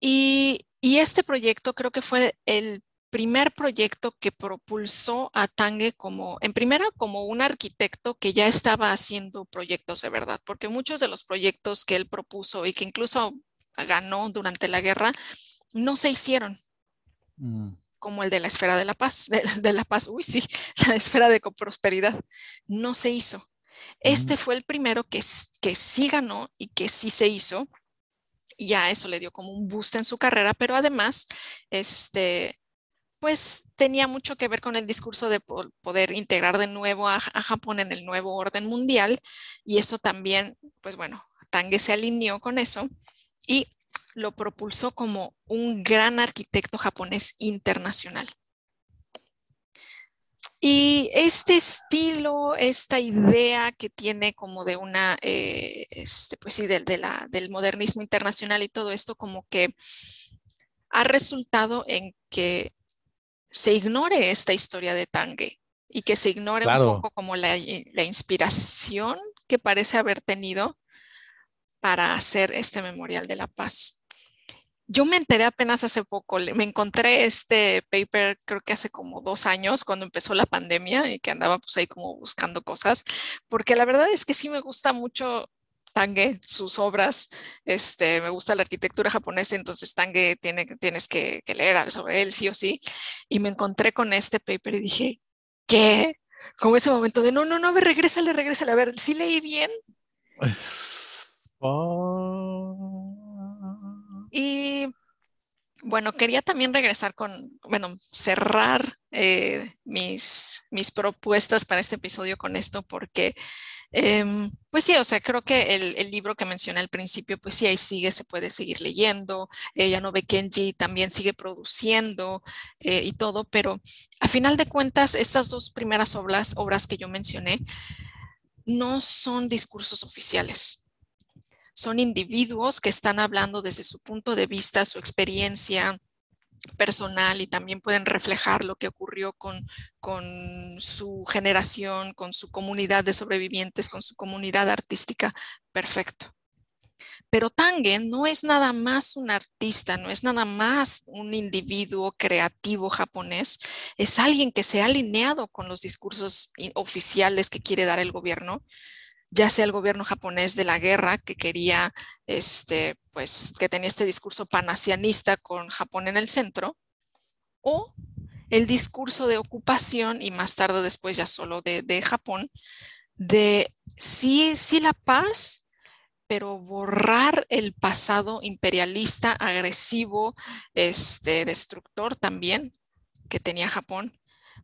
y, y este proyecto creo que fue el primer proyecto que propulsó a Tange como, en primera, como un arquitecto que ya estaba haciendo proyectos de verdad, porque muchos de los proyectos que él propuso y que incluso ganó durante la guerra, no se hicieron. Mm. como el de la esfera de la paz, *laughs* de, la paz, uy, sí, *laughs* la esfera de prosperidad. No se hizo. Este fue el primero que, que sí ganó y que sí se hizo. Y ya eso le dio como un boost en su carrera, pero además, este, pues tenía mucho que ver con el discurso de poder integrar de nuevo a, a, Japón en el nuevo orden mundial y eso también, pues bueno, Tange se alineó con eso y lo propulsó como un gran arquitecto japonés internacional. Y este estilo, esta idea que tiene como de una, eh, este, pues sí, de, la, del modernismo internacional y todo esto, como que ha resultado en que se ignore esta historia de Tange y que se ignore un poco como la, la inspiración que parece haber tenido para hacer este memorial de la paz yo me enteré apenas hace poco, me encontré este paper creo que hace como dos años cuando empezó la pandemia y que andaba pues ahí como buscando cosas, porque la verdad es que sí me gusta mucho Tange, sus obras, este, me gusta la arquitectura japonesa, entonces Tange tiene, tienes que, leer sobre él sí o sí, y me encontré con este paper y dije, ¿qué? Como ese momento de, no, no, no, a ver, regrésale, regrésale, a ver, ¿sí leí bien? *laughs* Oh. Y bueno, quería también regresar con, bueno, cerrar eh, mis, mis propuestas para este episodio con esto, porque, em, pues sí, o sea, creo que el, libro que mencioné al principio, pues sí, ahí sigue, se puede seguir leyendo. Ella no ve Kenji también sigue produciendo eh, y todo, pero a final de cuentas, estas dos primeras obras, obras que yo mencioné, no son discursos oficiales son individuos que están hablando desde su punto de vista, su experiencia personal y también pueden reflejar lo que ocurrió con, con su generación, con su comunidad de sobrevivientes, con su comunidad artística. Perfecto. Pero Tangen no es nada más un artista, no es nada más un individuo creativo japonés, es alguien que se ha alineado con los discursos oficiales que quiere dar el gobierno, ya sea el gobierno japonés de la guerra que quería, este, pues, que tenía este discurso panasianista con Japón en el centro, o el discurso de ocupación y más tarde después ya solo de, Japón, de sí, sí la paz, pero borrar el pasado imperialista, agresivo, este, destructor también que tenía Japón,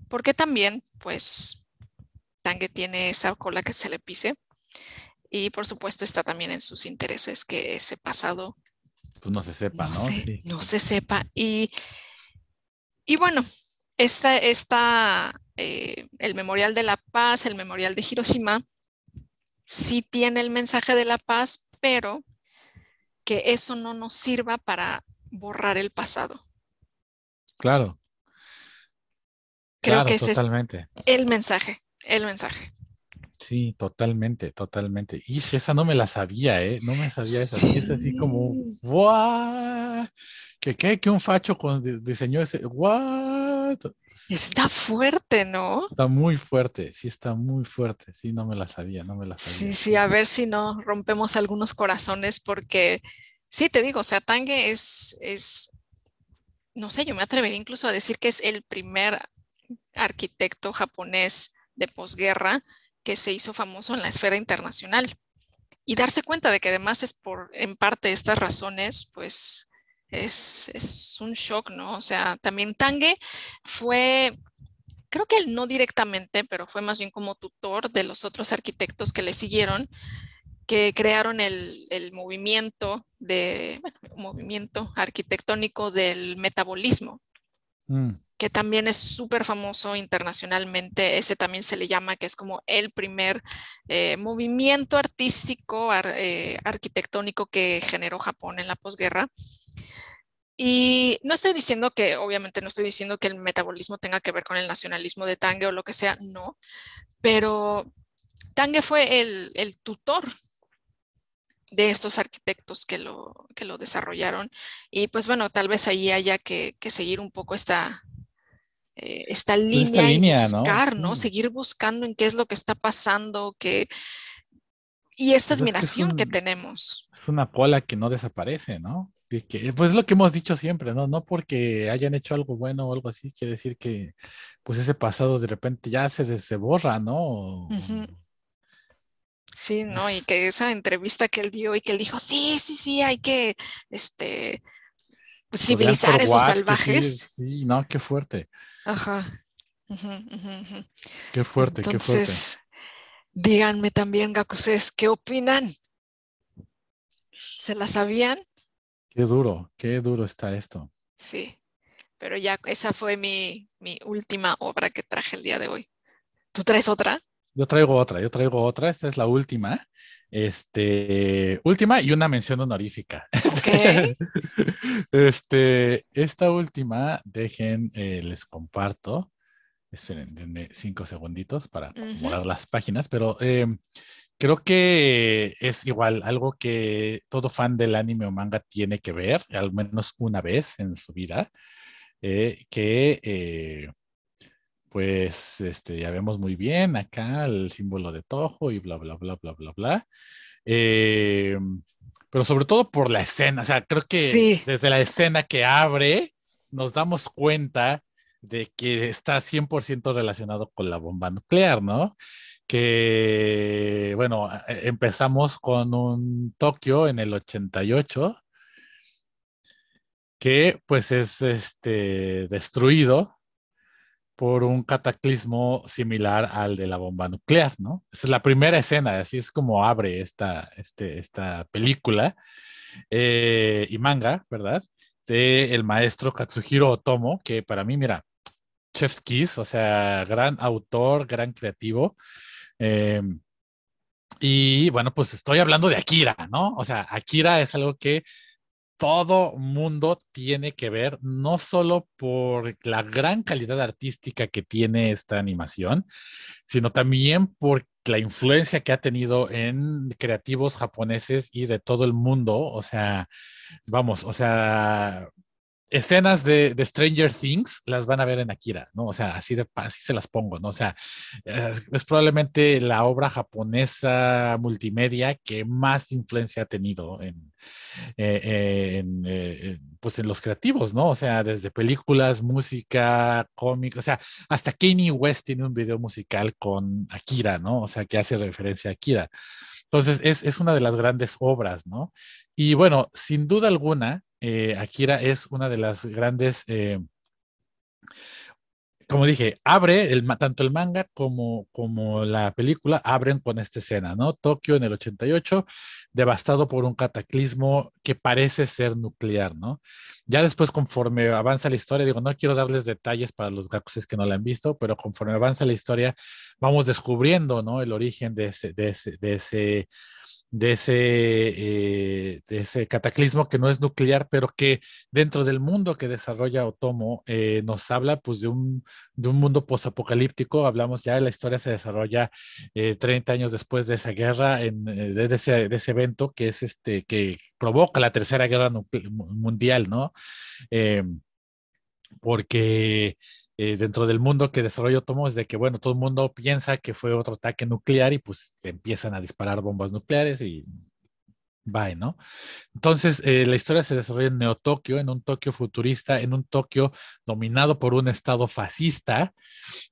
porque también, pues, Tange tiene esa cola que se le pise y por supuesto está también en sus intereses que ese pasado pues no se sepa, ¿no? No, se, sepa. Y, y bueno, esta, esta eh, el Memorial de la Paz, el Memorial de Hiroshima, sí tiene el mensaje de la paz, pero que eso no nos sirva para borrar el pasado. Claro. Creo que ese es el mensaje, el mensaje. Sí, totalmente, totalmente. Y esa no me la sabía, ¿eh? No me sabía esa. Es así como, ¡guau! ¿Qué, qué? ¿Que un facho con, diseñó ese? ¿What? Está fuerte, ¿no? Está muy fuerte, sí, está muy fuerte. Sí, no me la sabía, no me la sabía. Sí, sí, a ver si no rompemos algunos corazones, porque sí, te digo, o sea, Tange es, es, no sé, yo me atrevería incluso a decir que es el primer arquitecto japonés de posguerra que se hizo famoso en la esfera internacional. Y darse cuenta de que además es por, en parte, estas razones, pues es, es un shock, ¿no? O sea, también Tange fue, creo que él no directamente, pero fue más bien como tutor de los otros arquitectos que le siguieron, que crearon el, el movimiento de, movimiento arquitectónico del metabolismo. Mm que también es súper famoso internacionalmente. Ese también se le llama que es como el primer eh, movimiento artístico, eh, arquitectónico que generó Japón en la posguerra. Y no estoy diciendo que, obviamente no estoy diciendo que el metabolismo tenga que ver con el nacionalismo de Tange o lo que sea, no, pero Tange fue el, tutor de estos arquitectos que lo, que lo desarrollaron. Y pues bueno, tal vez ahí haya que, que seguir un poco esta, eh, esta línea, y buscar, ¿no? Seguir buscando en qué es lo que está pasando, que... y esta pues admiración que, tenemos. Es una cola que no desaparece, ¿no? Y que, pues es lo que hemos dicho siempre, ¿no? No porque hayan hecho algo bueno o algo así, quiere decir que pues ese pasado de repente ya se, se borra, ¿no? Sí, ¿no? Y que esa entrevista que él dio y que él dijo, sí, sí, sí, hay que, este, civilizar esos salvajes. Sí, no, qué fuerte. Ajá. Qué fuerte, qué fuerte. Díganme también, Gakuses, ¿qué opinan? ¿Se la sabían? Qué duro, qué duro está esto. Sí, pero ya esa fue mi, mi última obra que traje el día de hoy. ¿Tú traes otra? Yo traigo otra, yo traigo otra, esta es la última. Este, última y una mención honorífica. *laughs* Okay. este, esta última, dejen, eh, les comparto. Esperen, denme cinco segunditos para acomodar las páginas, pero eh, creo que es igual algo que todo fan del anime o manga tiene que ver, al menos una vez en su vida, eh, que pues este, ya vemos muy bien acá el símbolo de Toho y bla, bla, bla, bla, bla, bla. Eh, pero sobre todo por la escena, o sea, creo que desde la escena que abre nos damos cuenta de que está 100% relacionado con la bomba nuclear, ¿no? Que, bueno, e, empezamos con un Tokio en el 88, que pues es este, destruido por un cataclismo similar al de la bomba nuclear, ¿no? Esa es la primera escena, así es como abre esta, este, esta película eh, y manga, ¿verdad? De el maestro Katsuhiro Otomo, que para mí, mira, Chef's Kiss, o sea, gran autor, gran creativo. Eh, y bueno, pues estoy hablando de Akira, ¿no? O sea, Akira es algo que todo mundo tiene que ver, no solo por la gran calidad artística que tiene esta animación, sino también por la influencia que ha tenido en creativos japoneses y de todo el mundo. O sea, vamos, o sea, escenas de, Stranger Things las van a ver en Akira, ¿no? O sea, así, de, así se las pongo, ¿no? O sea, es, probablemente la obra japonesa multimedia que más influencia ha tenido en, eh, eh, pues en los creativos, ¿no? O sea, desde películas, música, cómic, o sea, hasta Kanye West tiene un video musical con Akira, ¿no? O sea, que hace referencia a Akira. Entonces, es, es una de las grandes obras, ¿no? Y bueno, sin duda alguna, eh, Akira es una de las grandes, eh, como dije, abre tanto el manga como, como la película abren con esta escena, ¿no? Tokio en el 88, devastado por un cataclismo que parece ser nuclear, ¿no? Ya después, conforme avanza la historia, digo, no quiero darles detalles para los gakuses que no la han visto, pero conforme avanza la historia, vamos descubriendo, ¿no? El origen de ese, de ese, de ese de ese, eh, de ese cataclismo que no es nuclear, pero que dentro del mundo que desarrolla Otomo eh, nos habla pues de un, de un mundo posapocalíptico. Hablamos ya, la historia se desarrolla 30 eh, años después de esa guerra, en, de, ese, ese, evento que es este, que provoca la tercera guerra mundial, ¿no? porque eh, dentro del mundo que desarrolló Tomo es de que, bueno, todo el mundo piensa que fue otro ataque nuclear y pues se empiezan a disparar bombas nucleares y bye, ¿no? Entonces, eh, la historia se desarrolla en Neo-Tokio, en un Tokio futurista, en un Tokio dominado por un estado fascista,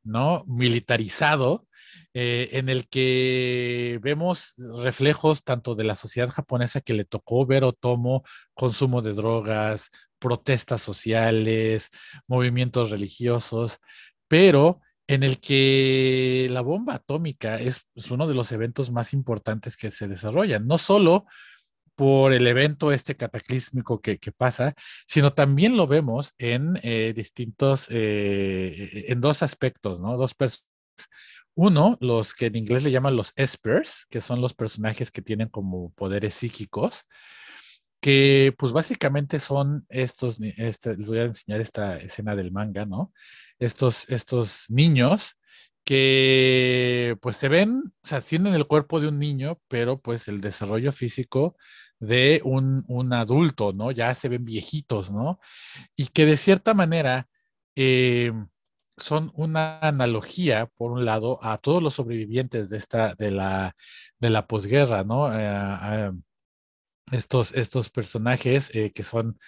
¿no? Militarizado, eh, en el que vemos reflejos tanto de la sociedad japonesa que le tocó ver Otomo, consumo de drogas, protestas sociales, movimientos religiosos, pero en el que la bomba atómica es, uno de los eventos más importantes que se desarrollan, no solo por el evento este cataclísmico que, pasa, sino también lo vemos en eh, distintos, eh, en dos aspectos, ¿no? Dos personas. Uno, los que en inglés le llaman los espers, que son los personajes que tienen como poderes psíquicos, que pues básicamente son estos, este, les voy a enseñar esta escena del manga, ¿no? Estos, estos niños que pues se ven, o sea, tienen el cuerpo de un niño, pero pues el desarrollo físico de un, un adulto, ¿no? Ya se ven viejitos, ¿no? Y que de cierta manera eh, son una analogía, por un lado, a todos los sobrevivientes de esta, de la, de la posguerra, ¿no? Eh, estos, estos personajes eh, que son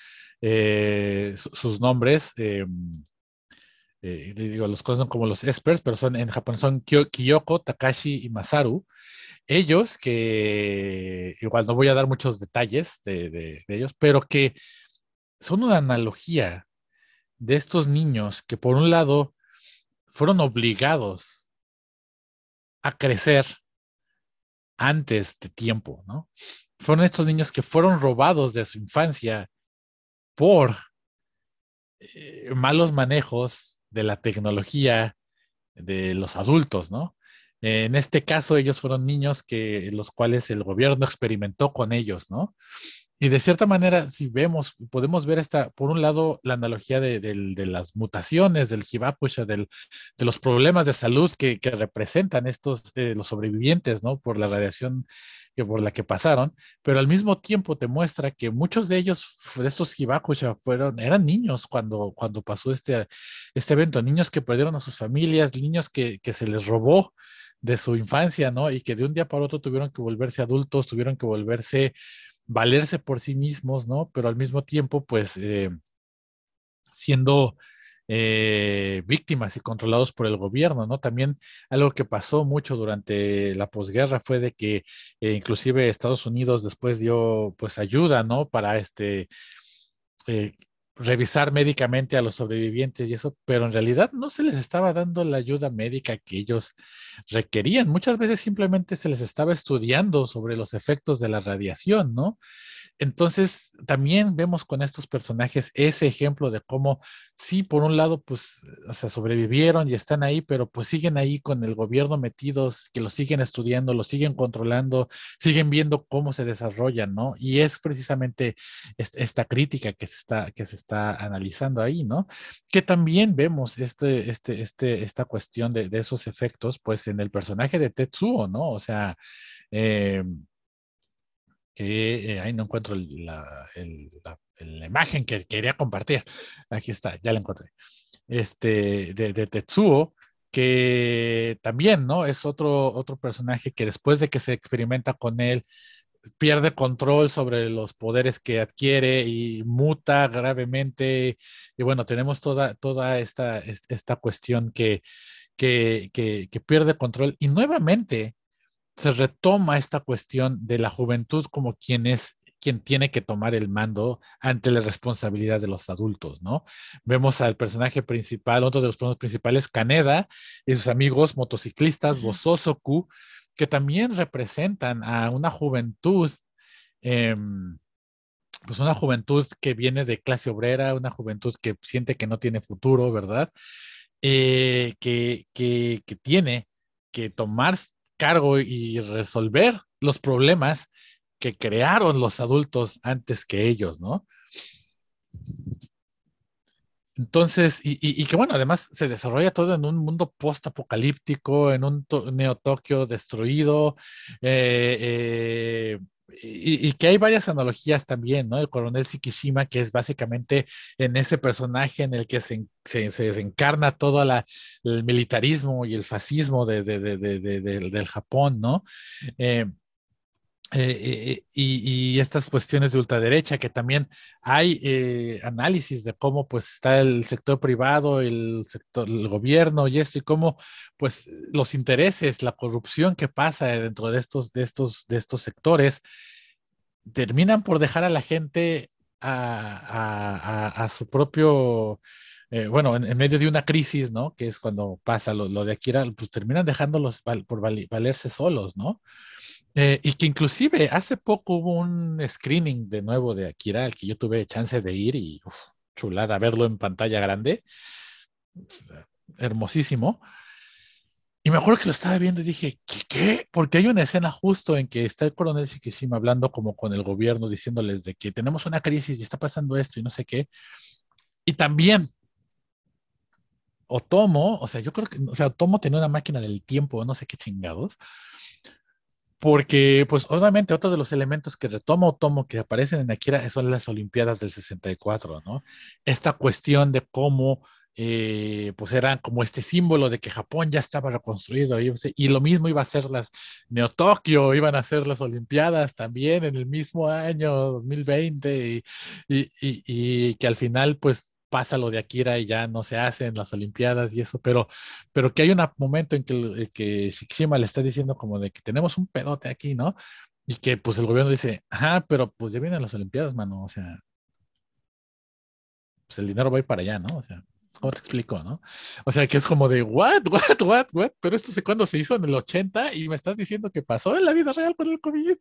eh, sus nombres, eh, digo, los conocen como los espers, pero son en japonés son Kiyoko, Takashi y Masaru. Ellos, que igual no voy a dar muchos detalles de ellos, pero que son una analogía de estos niños que por un lado fueron obligados a crecer antes de tiempo, ¿no? Fueron estos niños que fueron robados de su infancia por eh, malos manejos de la tecnología de los adultos, ¿no? En este caso, ellos fueron niños que los cuales el gobierno experimentó con ellos, ¿no? Y de cierta manera, si vemos, podemos ver esta, por un lado, la analogía de, las mutaciones, del Hibapusha, de los problemas de salud que, representan estos, eh, los sobrevivientes, ¿no? Por la radiación que, por la que pasaron, pero al mismo tiempo te muestra que muchos de ellos, de estos Hibakusha, fueron, eran niños cuando, cuando pasó este, este evento, niños que perdieron a sus familias, niños que se les robó de su infancia, ¿no? Y que de un día para otro tuvieron que volverse adultos, tuvieron que volverse valerse por sí mismos, ¿no? Pero al mismo tiempo, pues, eh, siendo eh, víctimas y controlados por el gobierno, ¿no? También algo que pasó mucho durante la posguerra fue de que eh, inclusive Estados Unidos después dio, pues, ayuda, ¿no? Para este revisar médicamente a los sobrevivientes y eso, pero en realidad no se les estaba dando la ayuda médica que ellos requerían. Muchas veces simplemente se les estaba estudiando sobre los efectos de la radiación, ¿no? Entonces, también vemos con estos personajes ese ejemplo de cómo, sí, por un lado, pues, o sea, sobrevivieron y están ahí, pero pues siguen ahí con el gobierno metidos, que lo siguen estudiando, lo siguen controlando, siguen viendo cómo se desarrollan, ¿no? Y es precisamente esta crítica que se está, que se está analizando ahí, ¿no? Que también vemos este, este, este, esta cuestión de, de esos efectos, pues, en el personaje de Tetsuo, ¿no? O sea, eh, que eh, ahí no encuentro la, imagen que quería compartir. Aquí está, ya la encontré. Este, de, Tetsuo, que también, ¿no? Es otro, otro personaje que después de que se experimenta con él, pierde control sobre los poderes que adquiere y muta gravemente. Y bueno, tenemos toda, toda esta, esta cuestión que, que, que pierde control. Y nuevamente, se retoma esta cuestión de la juventud como quien es quien tiene que tomar el mando ante la responsabilidad de los adultos, ¿no? Vemos al personaje principal, otro de los personajes principales, Kaneda, y sus amigos motociclistas, Bososoku, que también representan a una juventud, em, pues una juventud que viene de clase obrera, una juventud que siente que no tiene futuro, ¿verdad? Eh, que, que, que tiene que tomar cargo y resolver los problemas que crearon los adultos antes que ellos, ¿no? Entonces, y, que bueno, además se desarrolla todo en un mundo post-apocalíptico, en un Neo-Tokio destruido, eh, eh, y, que hay varias analogías también, ¿no? El coronel Sikishima, que es básicamente en ese personaje en el que se, se, se desencarna todo la, el militarismo y el fascismo de, de, de, del Japón, ¿no? Eh, eh, eh, y, y, estas cuestiones de ultraderecha, que también hay análisis de cómo pues está el sector privado, el sector, el gobierno y esto, y cómo pues los intereses, la corrupción que pasa dentro de estos, de estos, de estos sectores, terminan por dejar a la gente a, a, a su propio eh, bueno, en, medio de una crisis, ¿no? Que es cuando pasa lo, de Akira, pues terminan dejándolos por valerse solos, ¿no? Eh, y que inclusive hace poco hubo un screening de nuevo de Akira, al que yo tuve chance de ir y chulada verlo en pantalla grande. Hermosísimo. Y me acuerdo que lo estaba viendo y dije, ¿qué? qué? Porque hay una escena justo en que está el coronel Shikishima hablando como con el gobierno, diciéndoles de que tenemos una crisis y está pasando esto y no sé qué. Y también Otomo, o sea, yo creo que, o sea, Otomo tenía una máquina del tiempo, no sé qué chingados, porque, pues, obviamente, otro de los elementos que retoma Otomo que aparecen en Akira son las Olimpiadas del 64, ¿no? Esta cuestión de cómo eh, pues era como este símbolo de que Japón ya estaba reconstruido y, lo mismo iba a ser las Neo Tokio, iban a ser las Olimpiadas también en el mismo año 2020 y, y que al final pues pasa lo de Akira y ya no se hacen las Olimpiadas y eso, pero, pero que hay un momento en que, que Shikishima le está diciendo como de que tenemos un pedote aquí, ¿no? Y que pues el gobierno dice, ajá, pero pues ya vienen las Olimpiadas, mano, o sea, pues el dinero va a ir para allá, ¿no? O sea, ¿Cómo te explico, no? O sea, que es como de, what, what, what, what, pero esto sé cuándo se hizo en el 80 y me estás diciendo que pasó en la vida real con el COVID.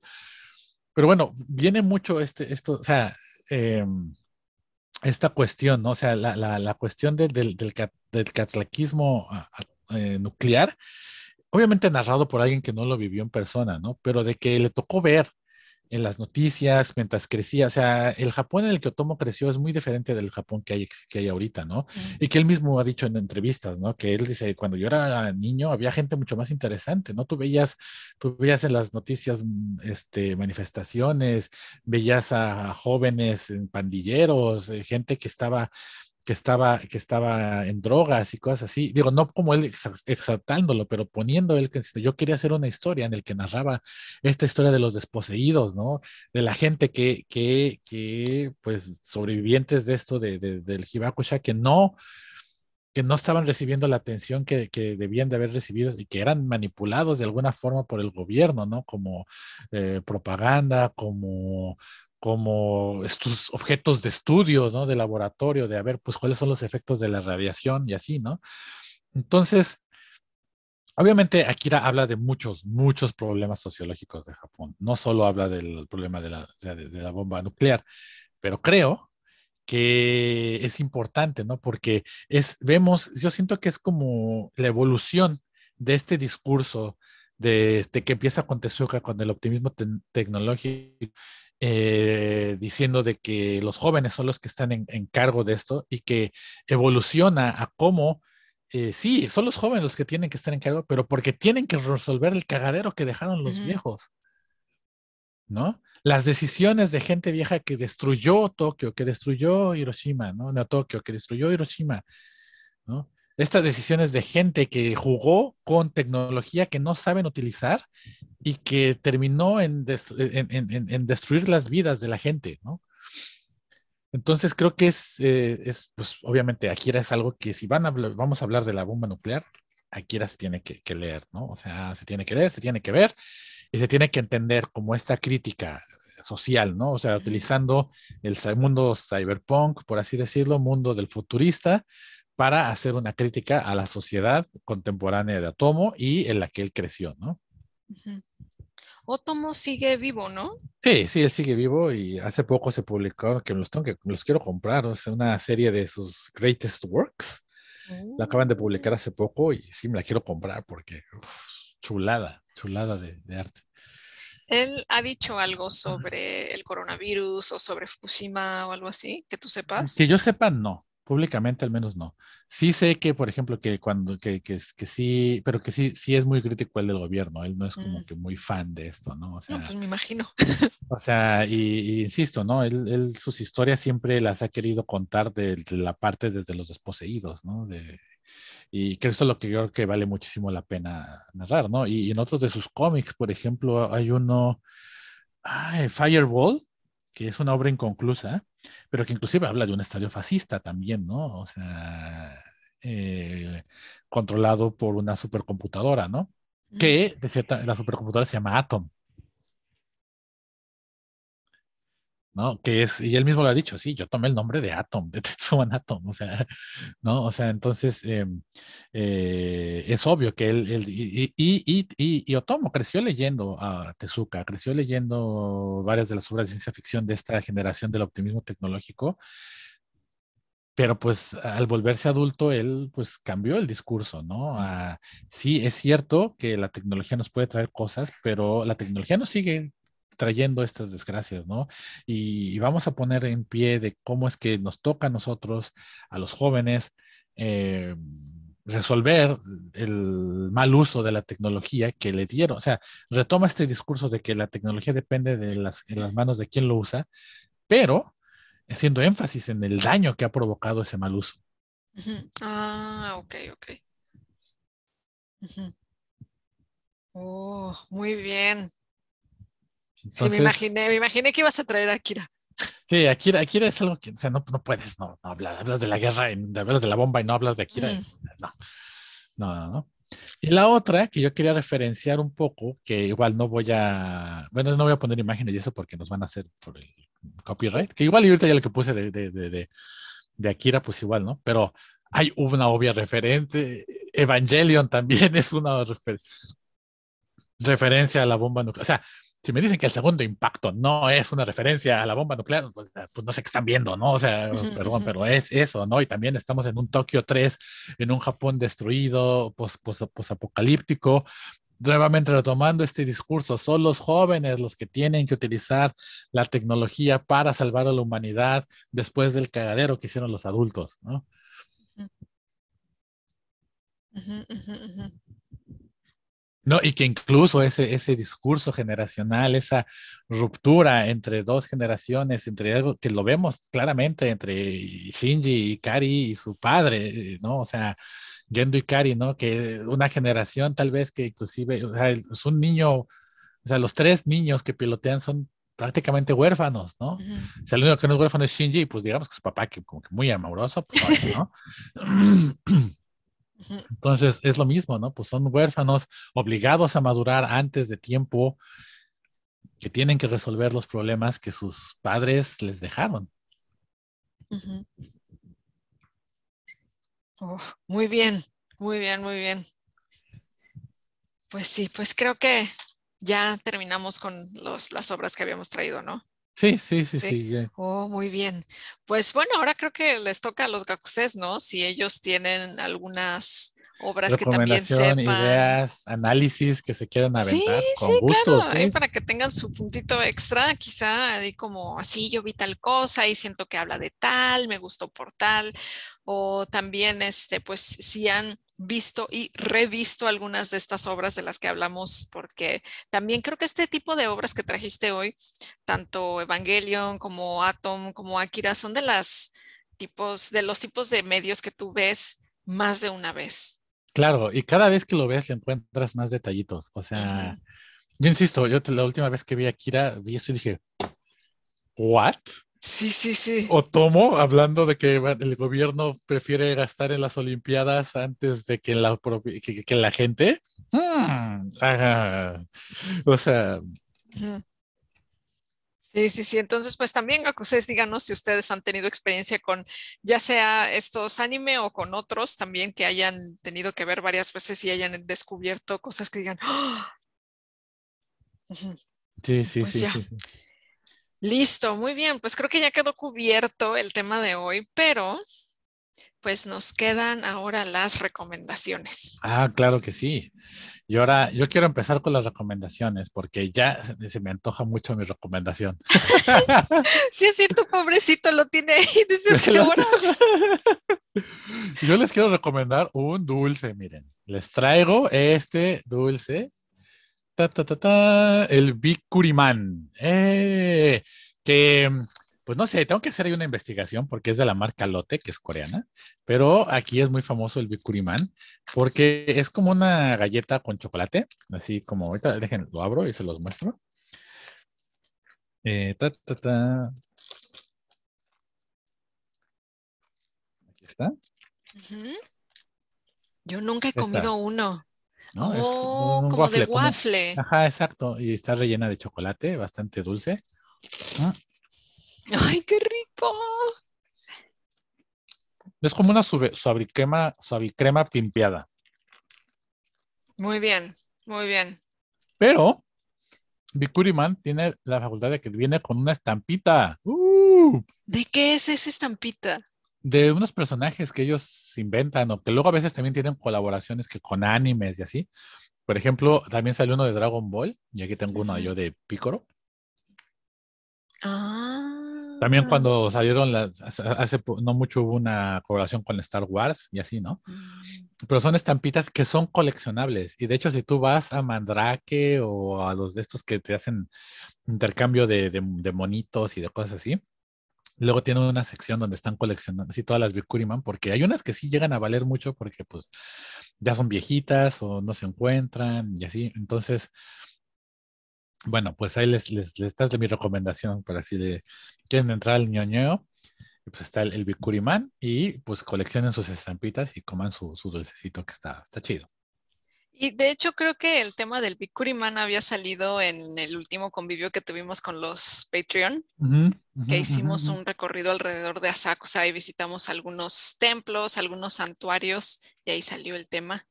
Pero bueno, viene mucho este, esto, o sea, em, esta cuestión, ¿no? O sea, la, la, la cuestión del, del, catlaquismo eh, nuclear, obviamente narrado por alguien que no lo vivió en persona, ¿no? Pero de que le tocó ver en las noticias mientras crecía. O sea, el Japón en el que Otomo creció es muy diferente del Japón que hay, que hay ahorita, ¿no? Y que él mismo ha dicho en entrevistas, ¿no? Que él dice, cuando yo era niño había gente mucho más interesante, ¿no? Tú veías, tú veías en las noticias este, manifestaciones, veías a jóvenes pandilleros, eh, gente que estaba que estaba, que estaba en drogas y cosas así. Digo, no como él exaltándolo, pero poniendo él que yo quería hacer una historia en el que narraba esta historia de los desposeídos, ¿no? De la gente que, que, que pues, sobrevivientes de esto de, del Hibakusha, que no, que no estaban recibiendo la atención que, que, debían de haber recibido y que eran manipulados de alguna forma por el gobierno, ¿no? Como eh, propaganda, como, como estos objetos de estudio, ¿no? De laboratorio, de a ver, pues cuáles son los efectos de la radiación y así, ¿no? Entonces, obviamente Akira habla de muchos, muchos problemas sociológicos de Japón. No solo habla del problema de la, bomba nuclear, pero creo que es importante, ¿no? Porque es, vemos, yo siento que es como la evolución de este discurso de, que empieza con Tezuka, con el optimismo tecnológico eh, diciendo de que los jóvenes son los que están en, cargo de esto y que evoluciona a cómo, eh, sí, son los jóvenes los que tienen que estar en cargo, pero porque tienen que resolver el cagadero que dejaron los viejos, ¿no? Las decisiones de gente vieja que destruyó Tokio, que destruyó Hiroshima, ¿no? No Tokio, que destruyó Hiroshima, ¿no? Estas decisiones de gente que jugó con tecnología que no saben utilizar y que terminó en, destruir las vidas de la gente, ¿no? Entonces creo que es, eh, es pues obviamente Akira es algo que si van a, vamos a hablar de la bomba nuclear, Akira se tiene que, leer, ¿no? O sea, se tiene que leer, se tiene que ver y se tiene que entender como esta crítica social, ¿no? O sea, utilizando el mundo cyberpunk, por así decirlo, mundo del futurista, para hacer una crítica a la sociedad contemporánea de Atomo y en la que él creció, ¿no? Otomo sigue vivo, ¿no? Sí, sí, él sigue vivo y hace poco se publicó que los, tengo que, los quiero comprar, es una serie de sus greatest works. La acaban de publicar hace poco y sí me la quiero comprar porque chulada, chulada de, de, arte. ¿Él ha dicho algo sobre el coronavirus o sobre Fukushima o algo así, que tú sepas? Que yo sepa, no. Públicamente al menos no. Sí sé que, por ejemplo, que cuando, que, que, que sí, pero que sí, sí es muy crítico el del gobierno. Él no es como mm. que muy fan de esto, ¿no? O sea, no, pues me imagino. *laughs* O sea, y, insisto, ¿no? Él, él, sus historias siempre las ha querido contar de, la parte desde los desposeídos, ¿no? De, y que eso es lo que yo creo que vale muchísimo la pena narrar, ¿no? Y, en otros de sus cómics, por ejemplo, hay uno, ay, Fireball, que es una obra inconclusa, pero que inclusive habla de un estadio fascista también, ¿no? O sea, eh, controlado por una supercomputadora, ¿no? Que de cierta, la supercomputadora se llama Atom. ¿No? Que es, y él mismo lo ha dicho, sí, yo tomé el nombre de Atom, de *laughs* Tetsuan Atom, o sea, *laughs* ¿no? O sea, entonces em, eh, es obvio que él, él y, y, y, y, Otomo creció leyendo a Tezuka, creció leyendo varias de las obras de ciencia ficción de esta generación del optimismo tecnológico, pero pues al volverse adulto, él pues cambió el discurso, ¿no? sí, es cierto que la tecnología nos puede traer cosas, pero la tecnología nos sigue trayendo estas desgracias, ¿no? Y, vamos a poner en pie de cómo es que nos toca a nosotros, a los jóvenes, eh, resolver el mal uso de la tecnología que le dieron. O sea, retoma este discurso de que la tecnología depende de las, manos de quien lo usa, pero haciendo énfasis en el daño que ha provocado ese mal uso. Ah, ok, ok. Oh, muy bien. Sí, me imaginé, me imaginé que ibas a traer a Akira. sí, Akira, Akira es algo que, o sea, no, no puedes, no, no hablar, hablas de la guerra, y, hablas de la bomba y no hablas de Akira. Ujú. No, no, no, no. Y la otra que yo quería referenciar un poco, que igual no voy a, bueno, no voy a poner imágenes y eso porque nos van a hacer por el copyright, que igual y ahorita ya lo que puse de, de, de, de, de Akira, pues igual, ¿no? Pero hay una obvia referente, Evangelion también *laughs* es una refer referencia a la bomba nuclear. O sea, si me dicen que el segundo impacto no es una referencia a la bomba nuclear, pues, pues no sé qué están viendo, ¿no? O sea, Ujú, perdón, ujú. pero es eso, ¿no? Y también estamos en un Tokio 3, en un Japón destruido, pos, posapocalíptico. Nuevamente retomando este discurso, son los jóvenes los que tienen que utilizar la tecnología para salvar a la humanidad después del cagadero que hicieron los adultos, ¿no? Ujú. No, y que incluso ese, ese discurso generacional, esa ruptura entre dos generaciones, entre algo que lo vemos claramente entre Shinji Ikari y su padre, ¿no? O sea, Gendo Ikari, ¿no? Que una generación tal vez que inclusive, o sea, es un niño, o sea, los tres niños que pilotean son prácticamente huérfanos, ¿no? Ujú. O sea, el único que no es huérfano es Shinji, pues digamos que su papá, que como que muy amoroso, pues ¿no? *laughs* Entonces es lo mismo, ¿no? Pues son huérfanos obligados a madurar antes de tiempo, que tienen que resolver los problemas que sus padres les dejaron. Oh, muy bien, muy bien, muy bien. Pues sí, pues creo que ya terminamos con los, las obras que habíamos traído, ¿no? Sí, sí, sí, Sí. Oh, muy bien. Pues bueno, ahora creo que les toca a los gakuses, ¿no? Si ellos tienen algunas obras que también sepan. ideas, análisis que se quieran Sí, aventar, con sí, gusto, claro, sí. para que tengan su puntito extra, quizá ahí como así yo vi tal cosa y siento que habla de tal, me gustó por tal, o también este, pues si han visto y revisto algunas de estas obras de las que hablamos, porque también creo que este tipo de obras que trajiste hoy, tanto Evangelion como Atom, como Akira, son de las tipos, de los tipos de medios que tú ves más de una vez. Claro, y cada vez que lo ves le encuentras más detallitos. O sea, yo insisto, yo te- la última vez que vi a Kira, vi esto y dije, ¿what? Sí, sí, sí. Otomo hablando de que el gobierno prefiere gastar en las Olimpiadas antes de que la, que, que la gente. Hmm, ajá. O sea. Sí, sí, sí. Entonces, pues también ustedes díganos si ustedes han tenido experiencia con ya sea estos anime o con otros también que hayan tenido que ver varias veces y hayan descubierto cosas que digan, "Ah". Sí, sí, Pues sí, ya. sí, sí. Listo, muy bien. Pues creo que ya quedó cubierto el tema de hoy, pero pues nos quedan ahora las recomendaciones. Ah, claro que sí. Y ahora yo quiero empezar con las recomendaciones porque ya se, se me antoja mucho mi recomendación. *laughs* Sí, es cierto, pobrecito, lo tiene ahí desde horas. *laughs* Yo les quiero recomendar un dulce, miren. Les traigo este dulce. Ta, ta, ta, ta, el Bikurimán. Eh, que, pues no sé, tengo que hacer ahí una investigación porque es de la marca Lotte, que es coreana. Pero aquí es muy famoso el Bikurimán porque es como una galleta con chocolate. Así como ahorita, dejen, lo abro y se los muestro. Eh, ta, ta, ta. Aquí está. Yo nunca he Esta. comido uno. ¿no? Es Oh, un como de como- waffle. Ajá, exacto. Y está rellena de chocolate, bastante dulce. Ay, qué rico. Es como una suavicrema, suavicrema pimpeada. Muy bien, muy bien. Pero Bikuriman tiene la facultad de que viene con una estampita ¡uh! ¿De qué es esa estampita? de unos personajes que ellos inventan o que luego a veces también tienen colaboraciones que con animes y así. Por ejemplo, también salió uno de Dragon Ball y aquí tengo uno yo de Piccolo. Ah. También cuando salieron las, hace- no mucho hubo una colaboración con Star Wars y así, ¿no? Mm, Pero son estampitas que son coleccionables. Y de hecho, si tú vas a Mandrake o a los de estos que te hacen intercambio de, de- de monitos y de cosas así, Luego tiene una sección donde están coleccionando así todas las Bikuriman, porque hay unas que sí llegan a valer mucho porque pues ya son viejitas o no se encuentran y así. Entonces, bueno, pues ahí les, les, les das mi recomendación para así de, quieren entrar al ñoño, pues está el, el Bikuriman y pues coleccionen sus estampitas y coman su, su dulcecito que está, está chido. Y de hecho creo que el tema del Bikuriman había salido en el último convivio que tuvimos con los Patreon, que hicimos un recorrido alrededor de Asakusa y visitamos algunos templos, algunos santuarios y ahí salió el tema.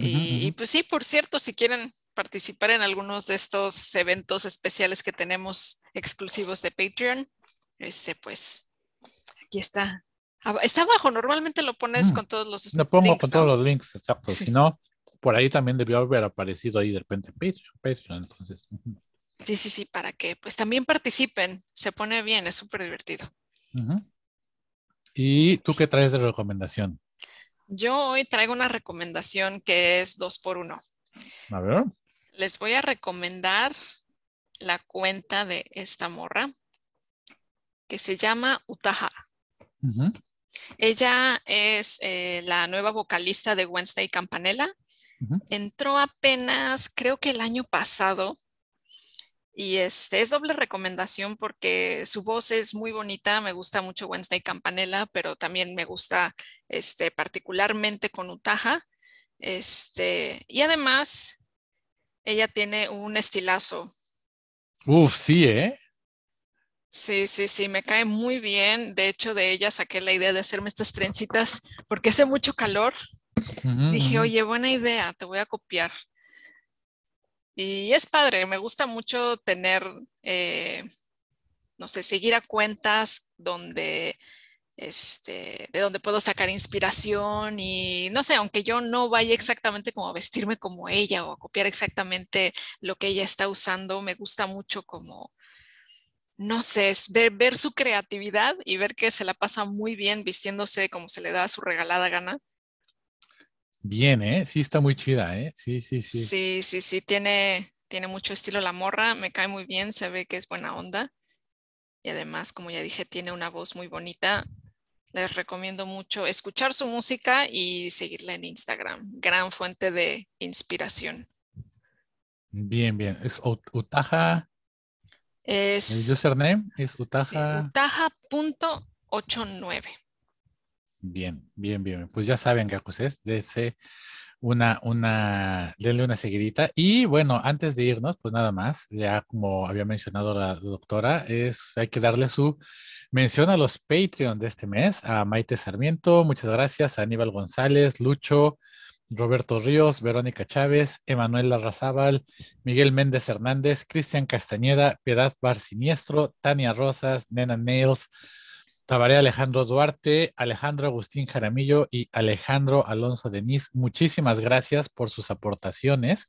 y, pues sí, por cierto, si quieren participar en algunos de estos eventos especiales que tenemos exclusivos de Patreon, este pues aquí está. Está abajo, normalmente lo pones Mm. con todos los Lo pongo links, con ¿no? todos los links, exacto. Sí. Si no, por ahí también debió haber aparecido ahí de repente en Patreon. Patreon entonces. Sí, sí, sí, para que pues también participen. Se pone bien, es súper divertido. ¿Y tú qué traes de recomendación? Yo hoy traigo una recomendación que es dos por uno. A ver. Les voy a recomendar la cuenta de esta morra que se llama Utaha. Ella es eh, la nueva vocalista de Wednesday Campanella. Entró apenas, creo que el año pasado. Y este es doble recomendación porque su voz es muy bonita. Me gusta mucho Wednesday Campanella, pero también me gusta este, particularmente con Utaha. Este, y además, ella tiene un estilazo. Uf, sí, ¿eh? Sí, sí, sí, me cae muy bien. De hecho, de ella saqué la idea de hacerme estas trencitas porque hace mucho calor. Dije, oye, buena idea, te voy a copiar. Y es padre, me gusta mucho tener, eh, no sé, seguir a cuentas donde, este, de donde puedo sacar inspiración y no sé, aunque yo no vaya exactamente como a vestirme como ella o a copiar exactamente lo que ella está usando, me gusta mucho como, no sé, es ver, ver su creatividad y ver que se la pasa muy bien vistiéndose como se le da su regalada gana. Bien, ¿eh? Sí, está muy chida, ¿eh? Sí, sí, sí. Sí, sí, sí, tiene, tiene mucho estilo la morra, me cae muy bien, se ve que es buena onda. Y además, como ya dije, tiene una voz muy bonita. Les recomiendo mucho escuchar su música y seguirla en Instagram. Gran fuente de inspiración. Bien, bien. Es Ut- Utaha. El Es username es sí, Utaha. utaja.89. Bien, bien, bien. Pues ya saben, Gakuses, dense una, una, denle una seguidita. Y bueno, antes de irnos, pues nada más, ya como había mencionado la doctora, es, hay que darle su mención a los Patreon de este mes, a Maite Sarmiento, muchas gracias, a Aníbal González, Lucho, Roberto Ríos, Verónica Chávez, Emanuel Larrazábal, Miguel Méndez Hernández, Cristian Castañeda, Piedad Bar Siniestro, Tania Rosas, Nena Nails, Tabaré Alejandro Duarte, Alejandro Agustín Jaramillo y Alejandro Alonso Denis. Muchísimas gracias por sus aportaciones,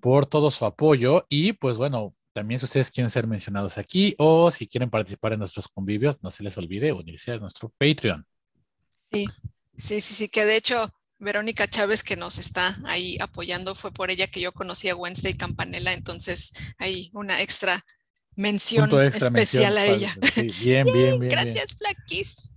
por todo su apoyo y pues bueno, también si ustedes quieren ser mencionados aquí o si quieren participar en nuestros convivios, no se les olvide unirse a nuestro Patreon. Sí, sí, sí, sí, que de hecho Verónica Chávez que nos está ahí apoyando, fue por ella que yo conocí a Wednesday Campanella, entonces hay una extra mención Punto extra, especial mención, a ella. sí, bien, bien, bien, bien. Gracias, Blackis.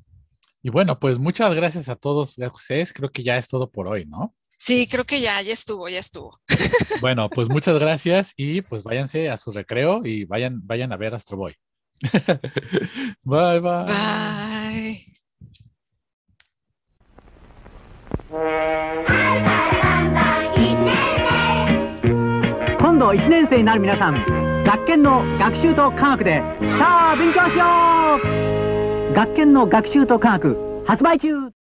Y bueno, pues muchas gracias a todos ustedes. Creo que ya es todo por hoy, ¿no? Sí, creo que ya, ya estuvo, ya estuvo. *laughs* Bueno, pues muchas gracias y pues váyanse a su recreo y vayan, vayan a ver Astro Boy. bye, bye. *laughs* Bye. 今度1年生になる皆さん 学研の学習と科学でさあ勉強しよう。学研の学習と科学発売中。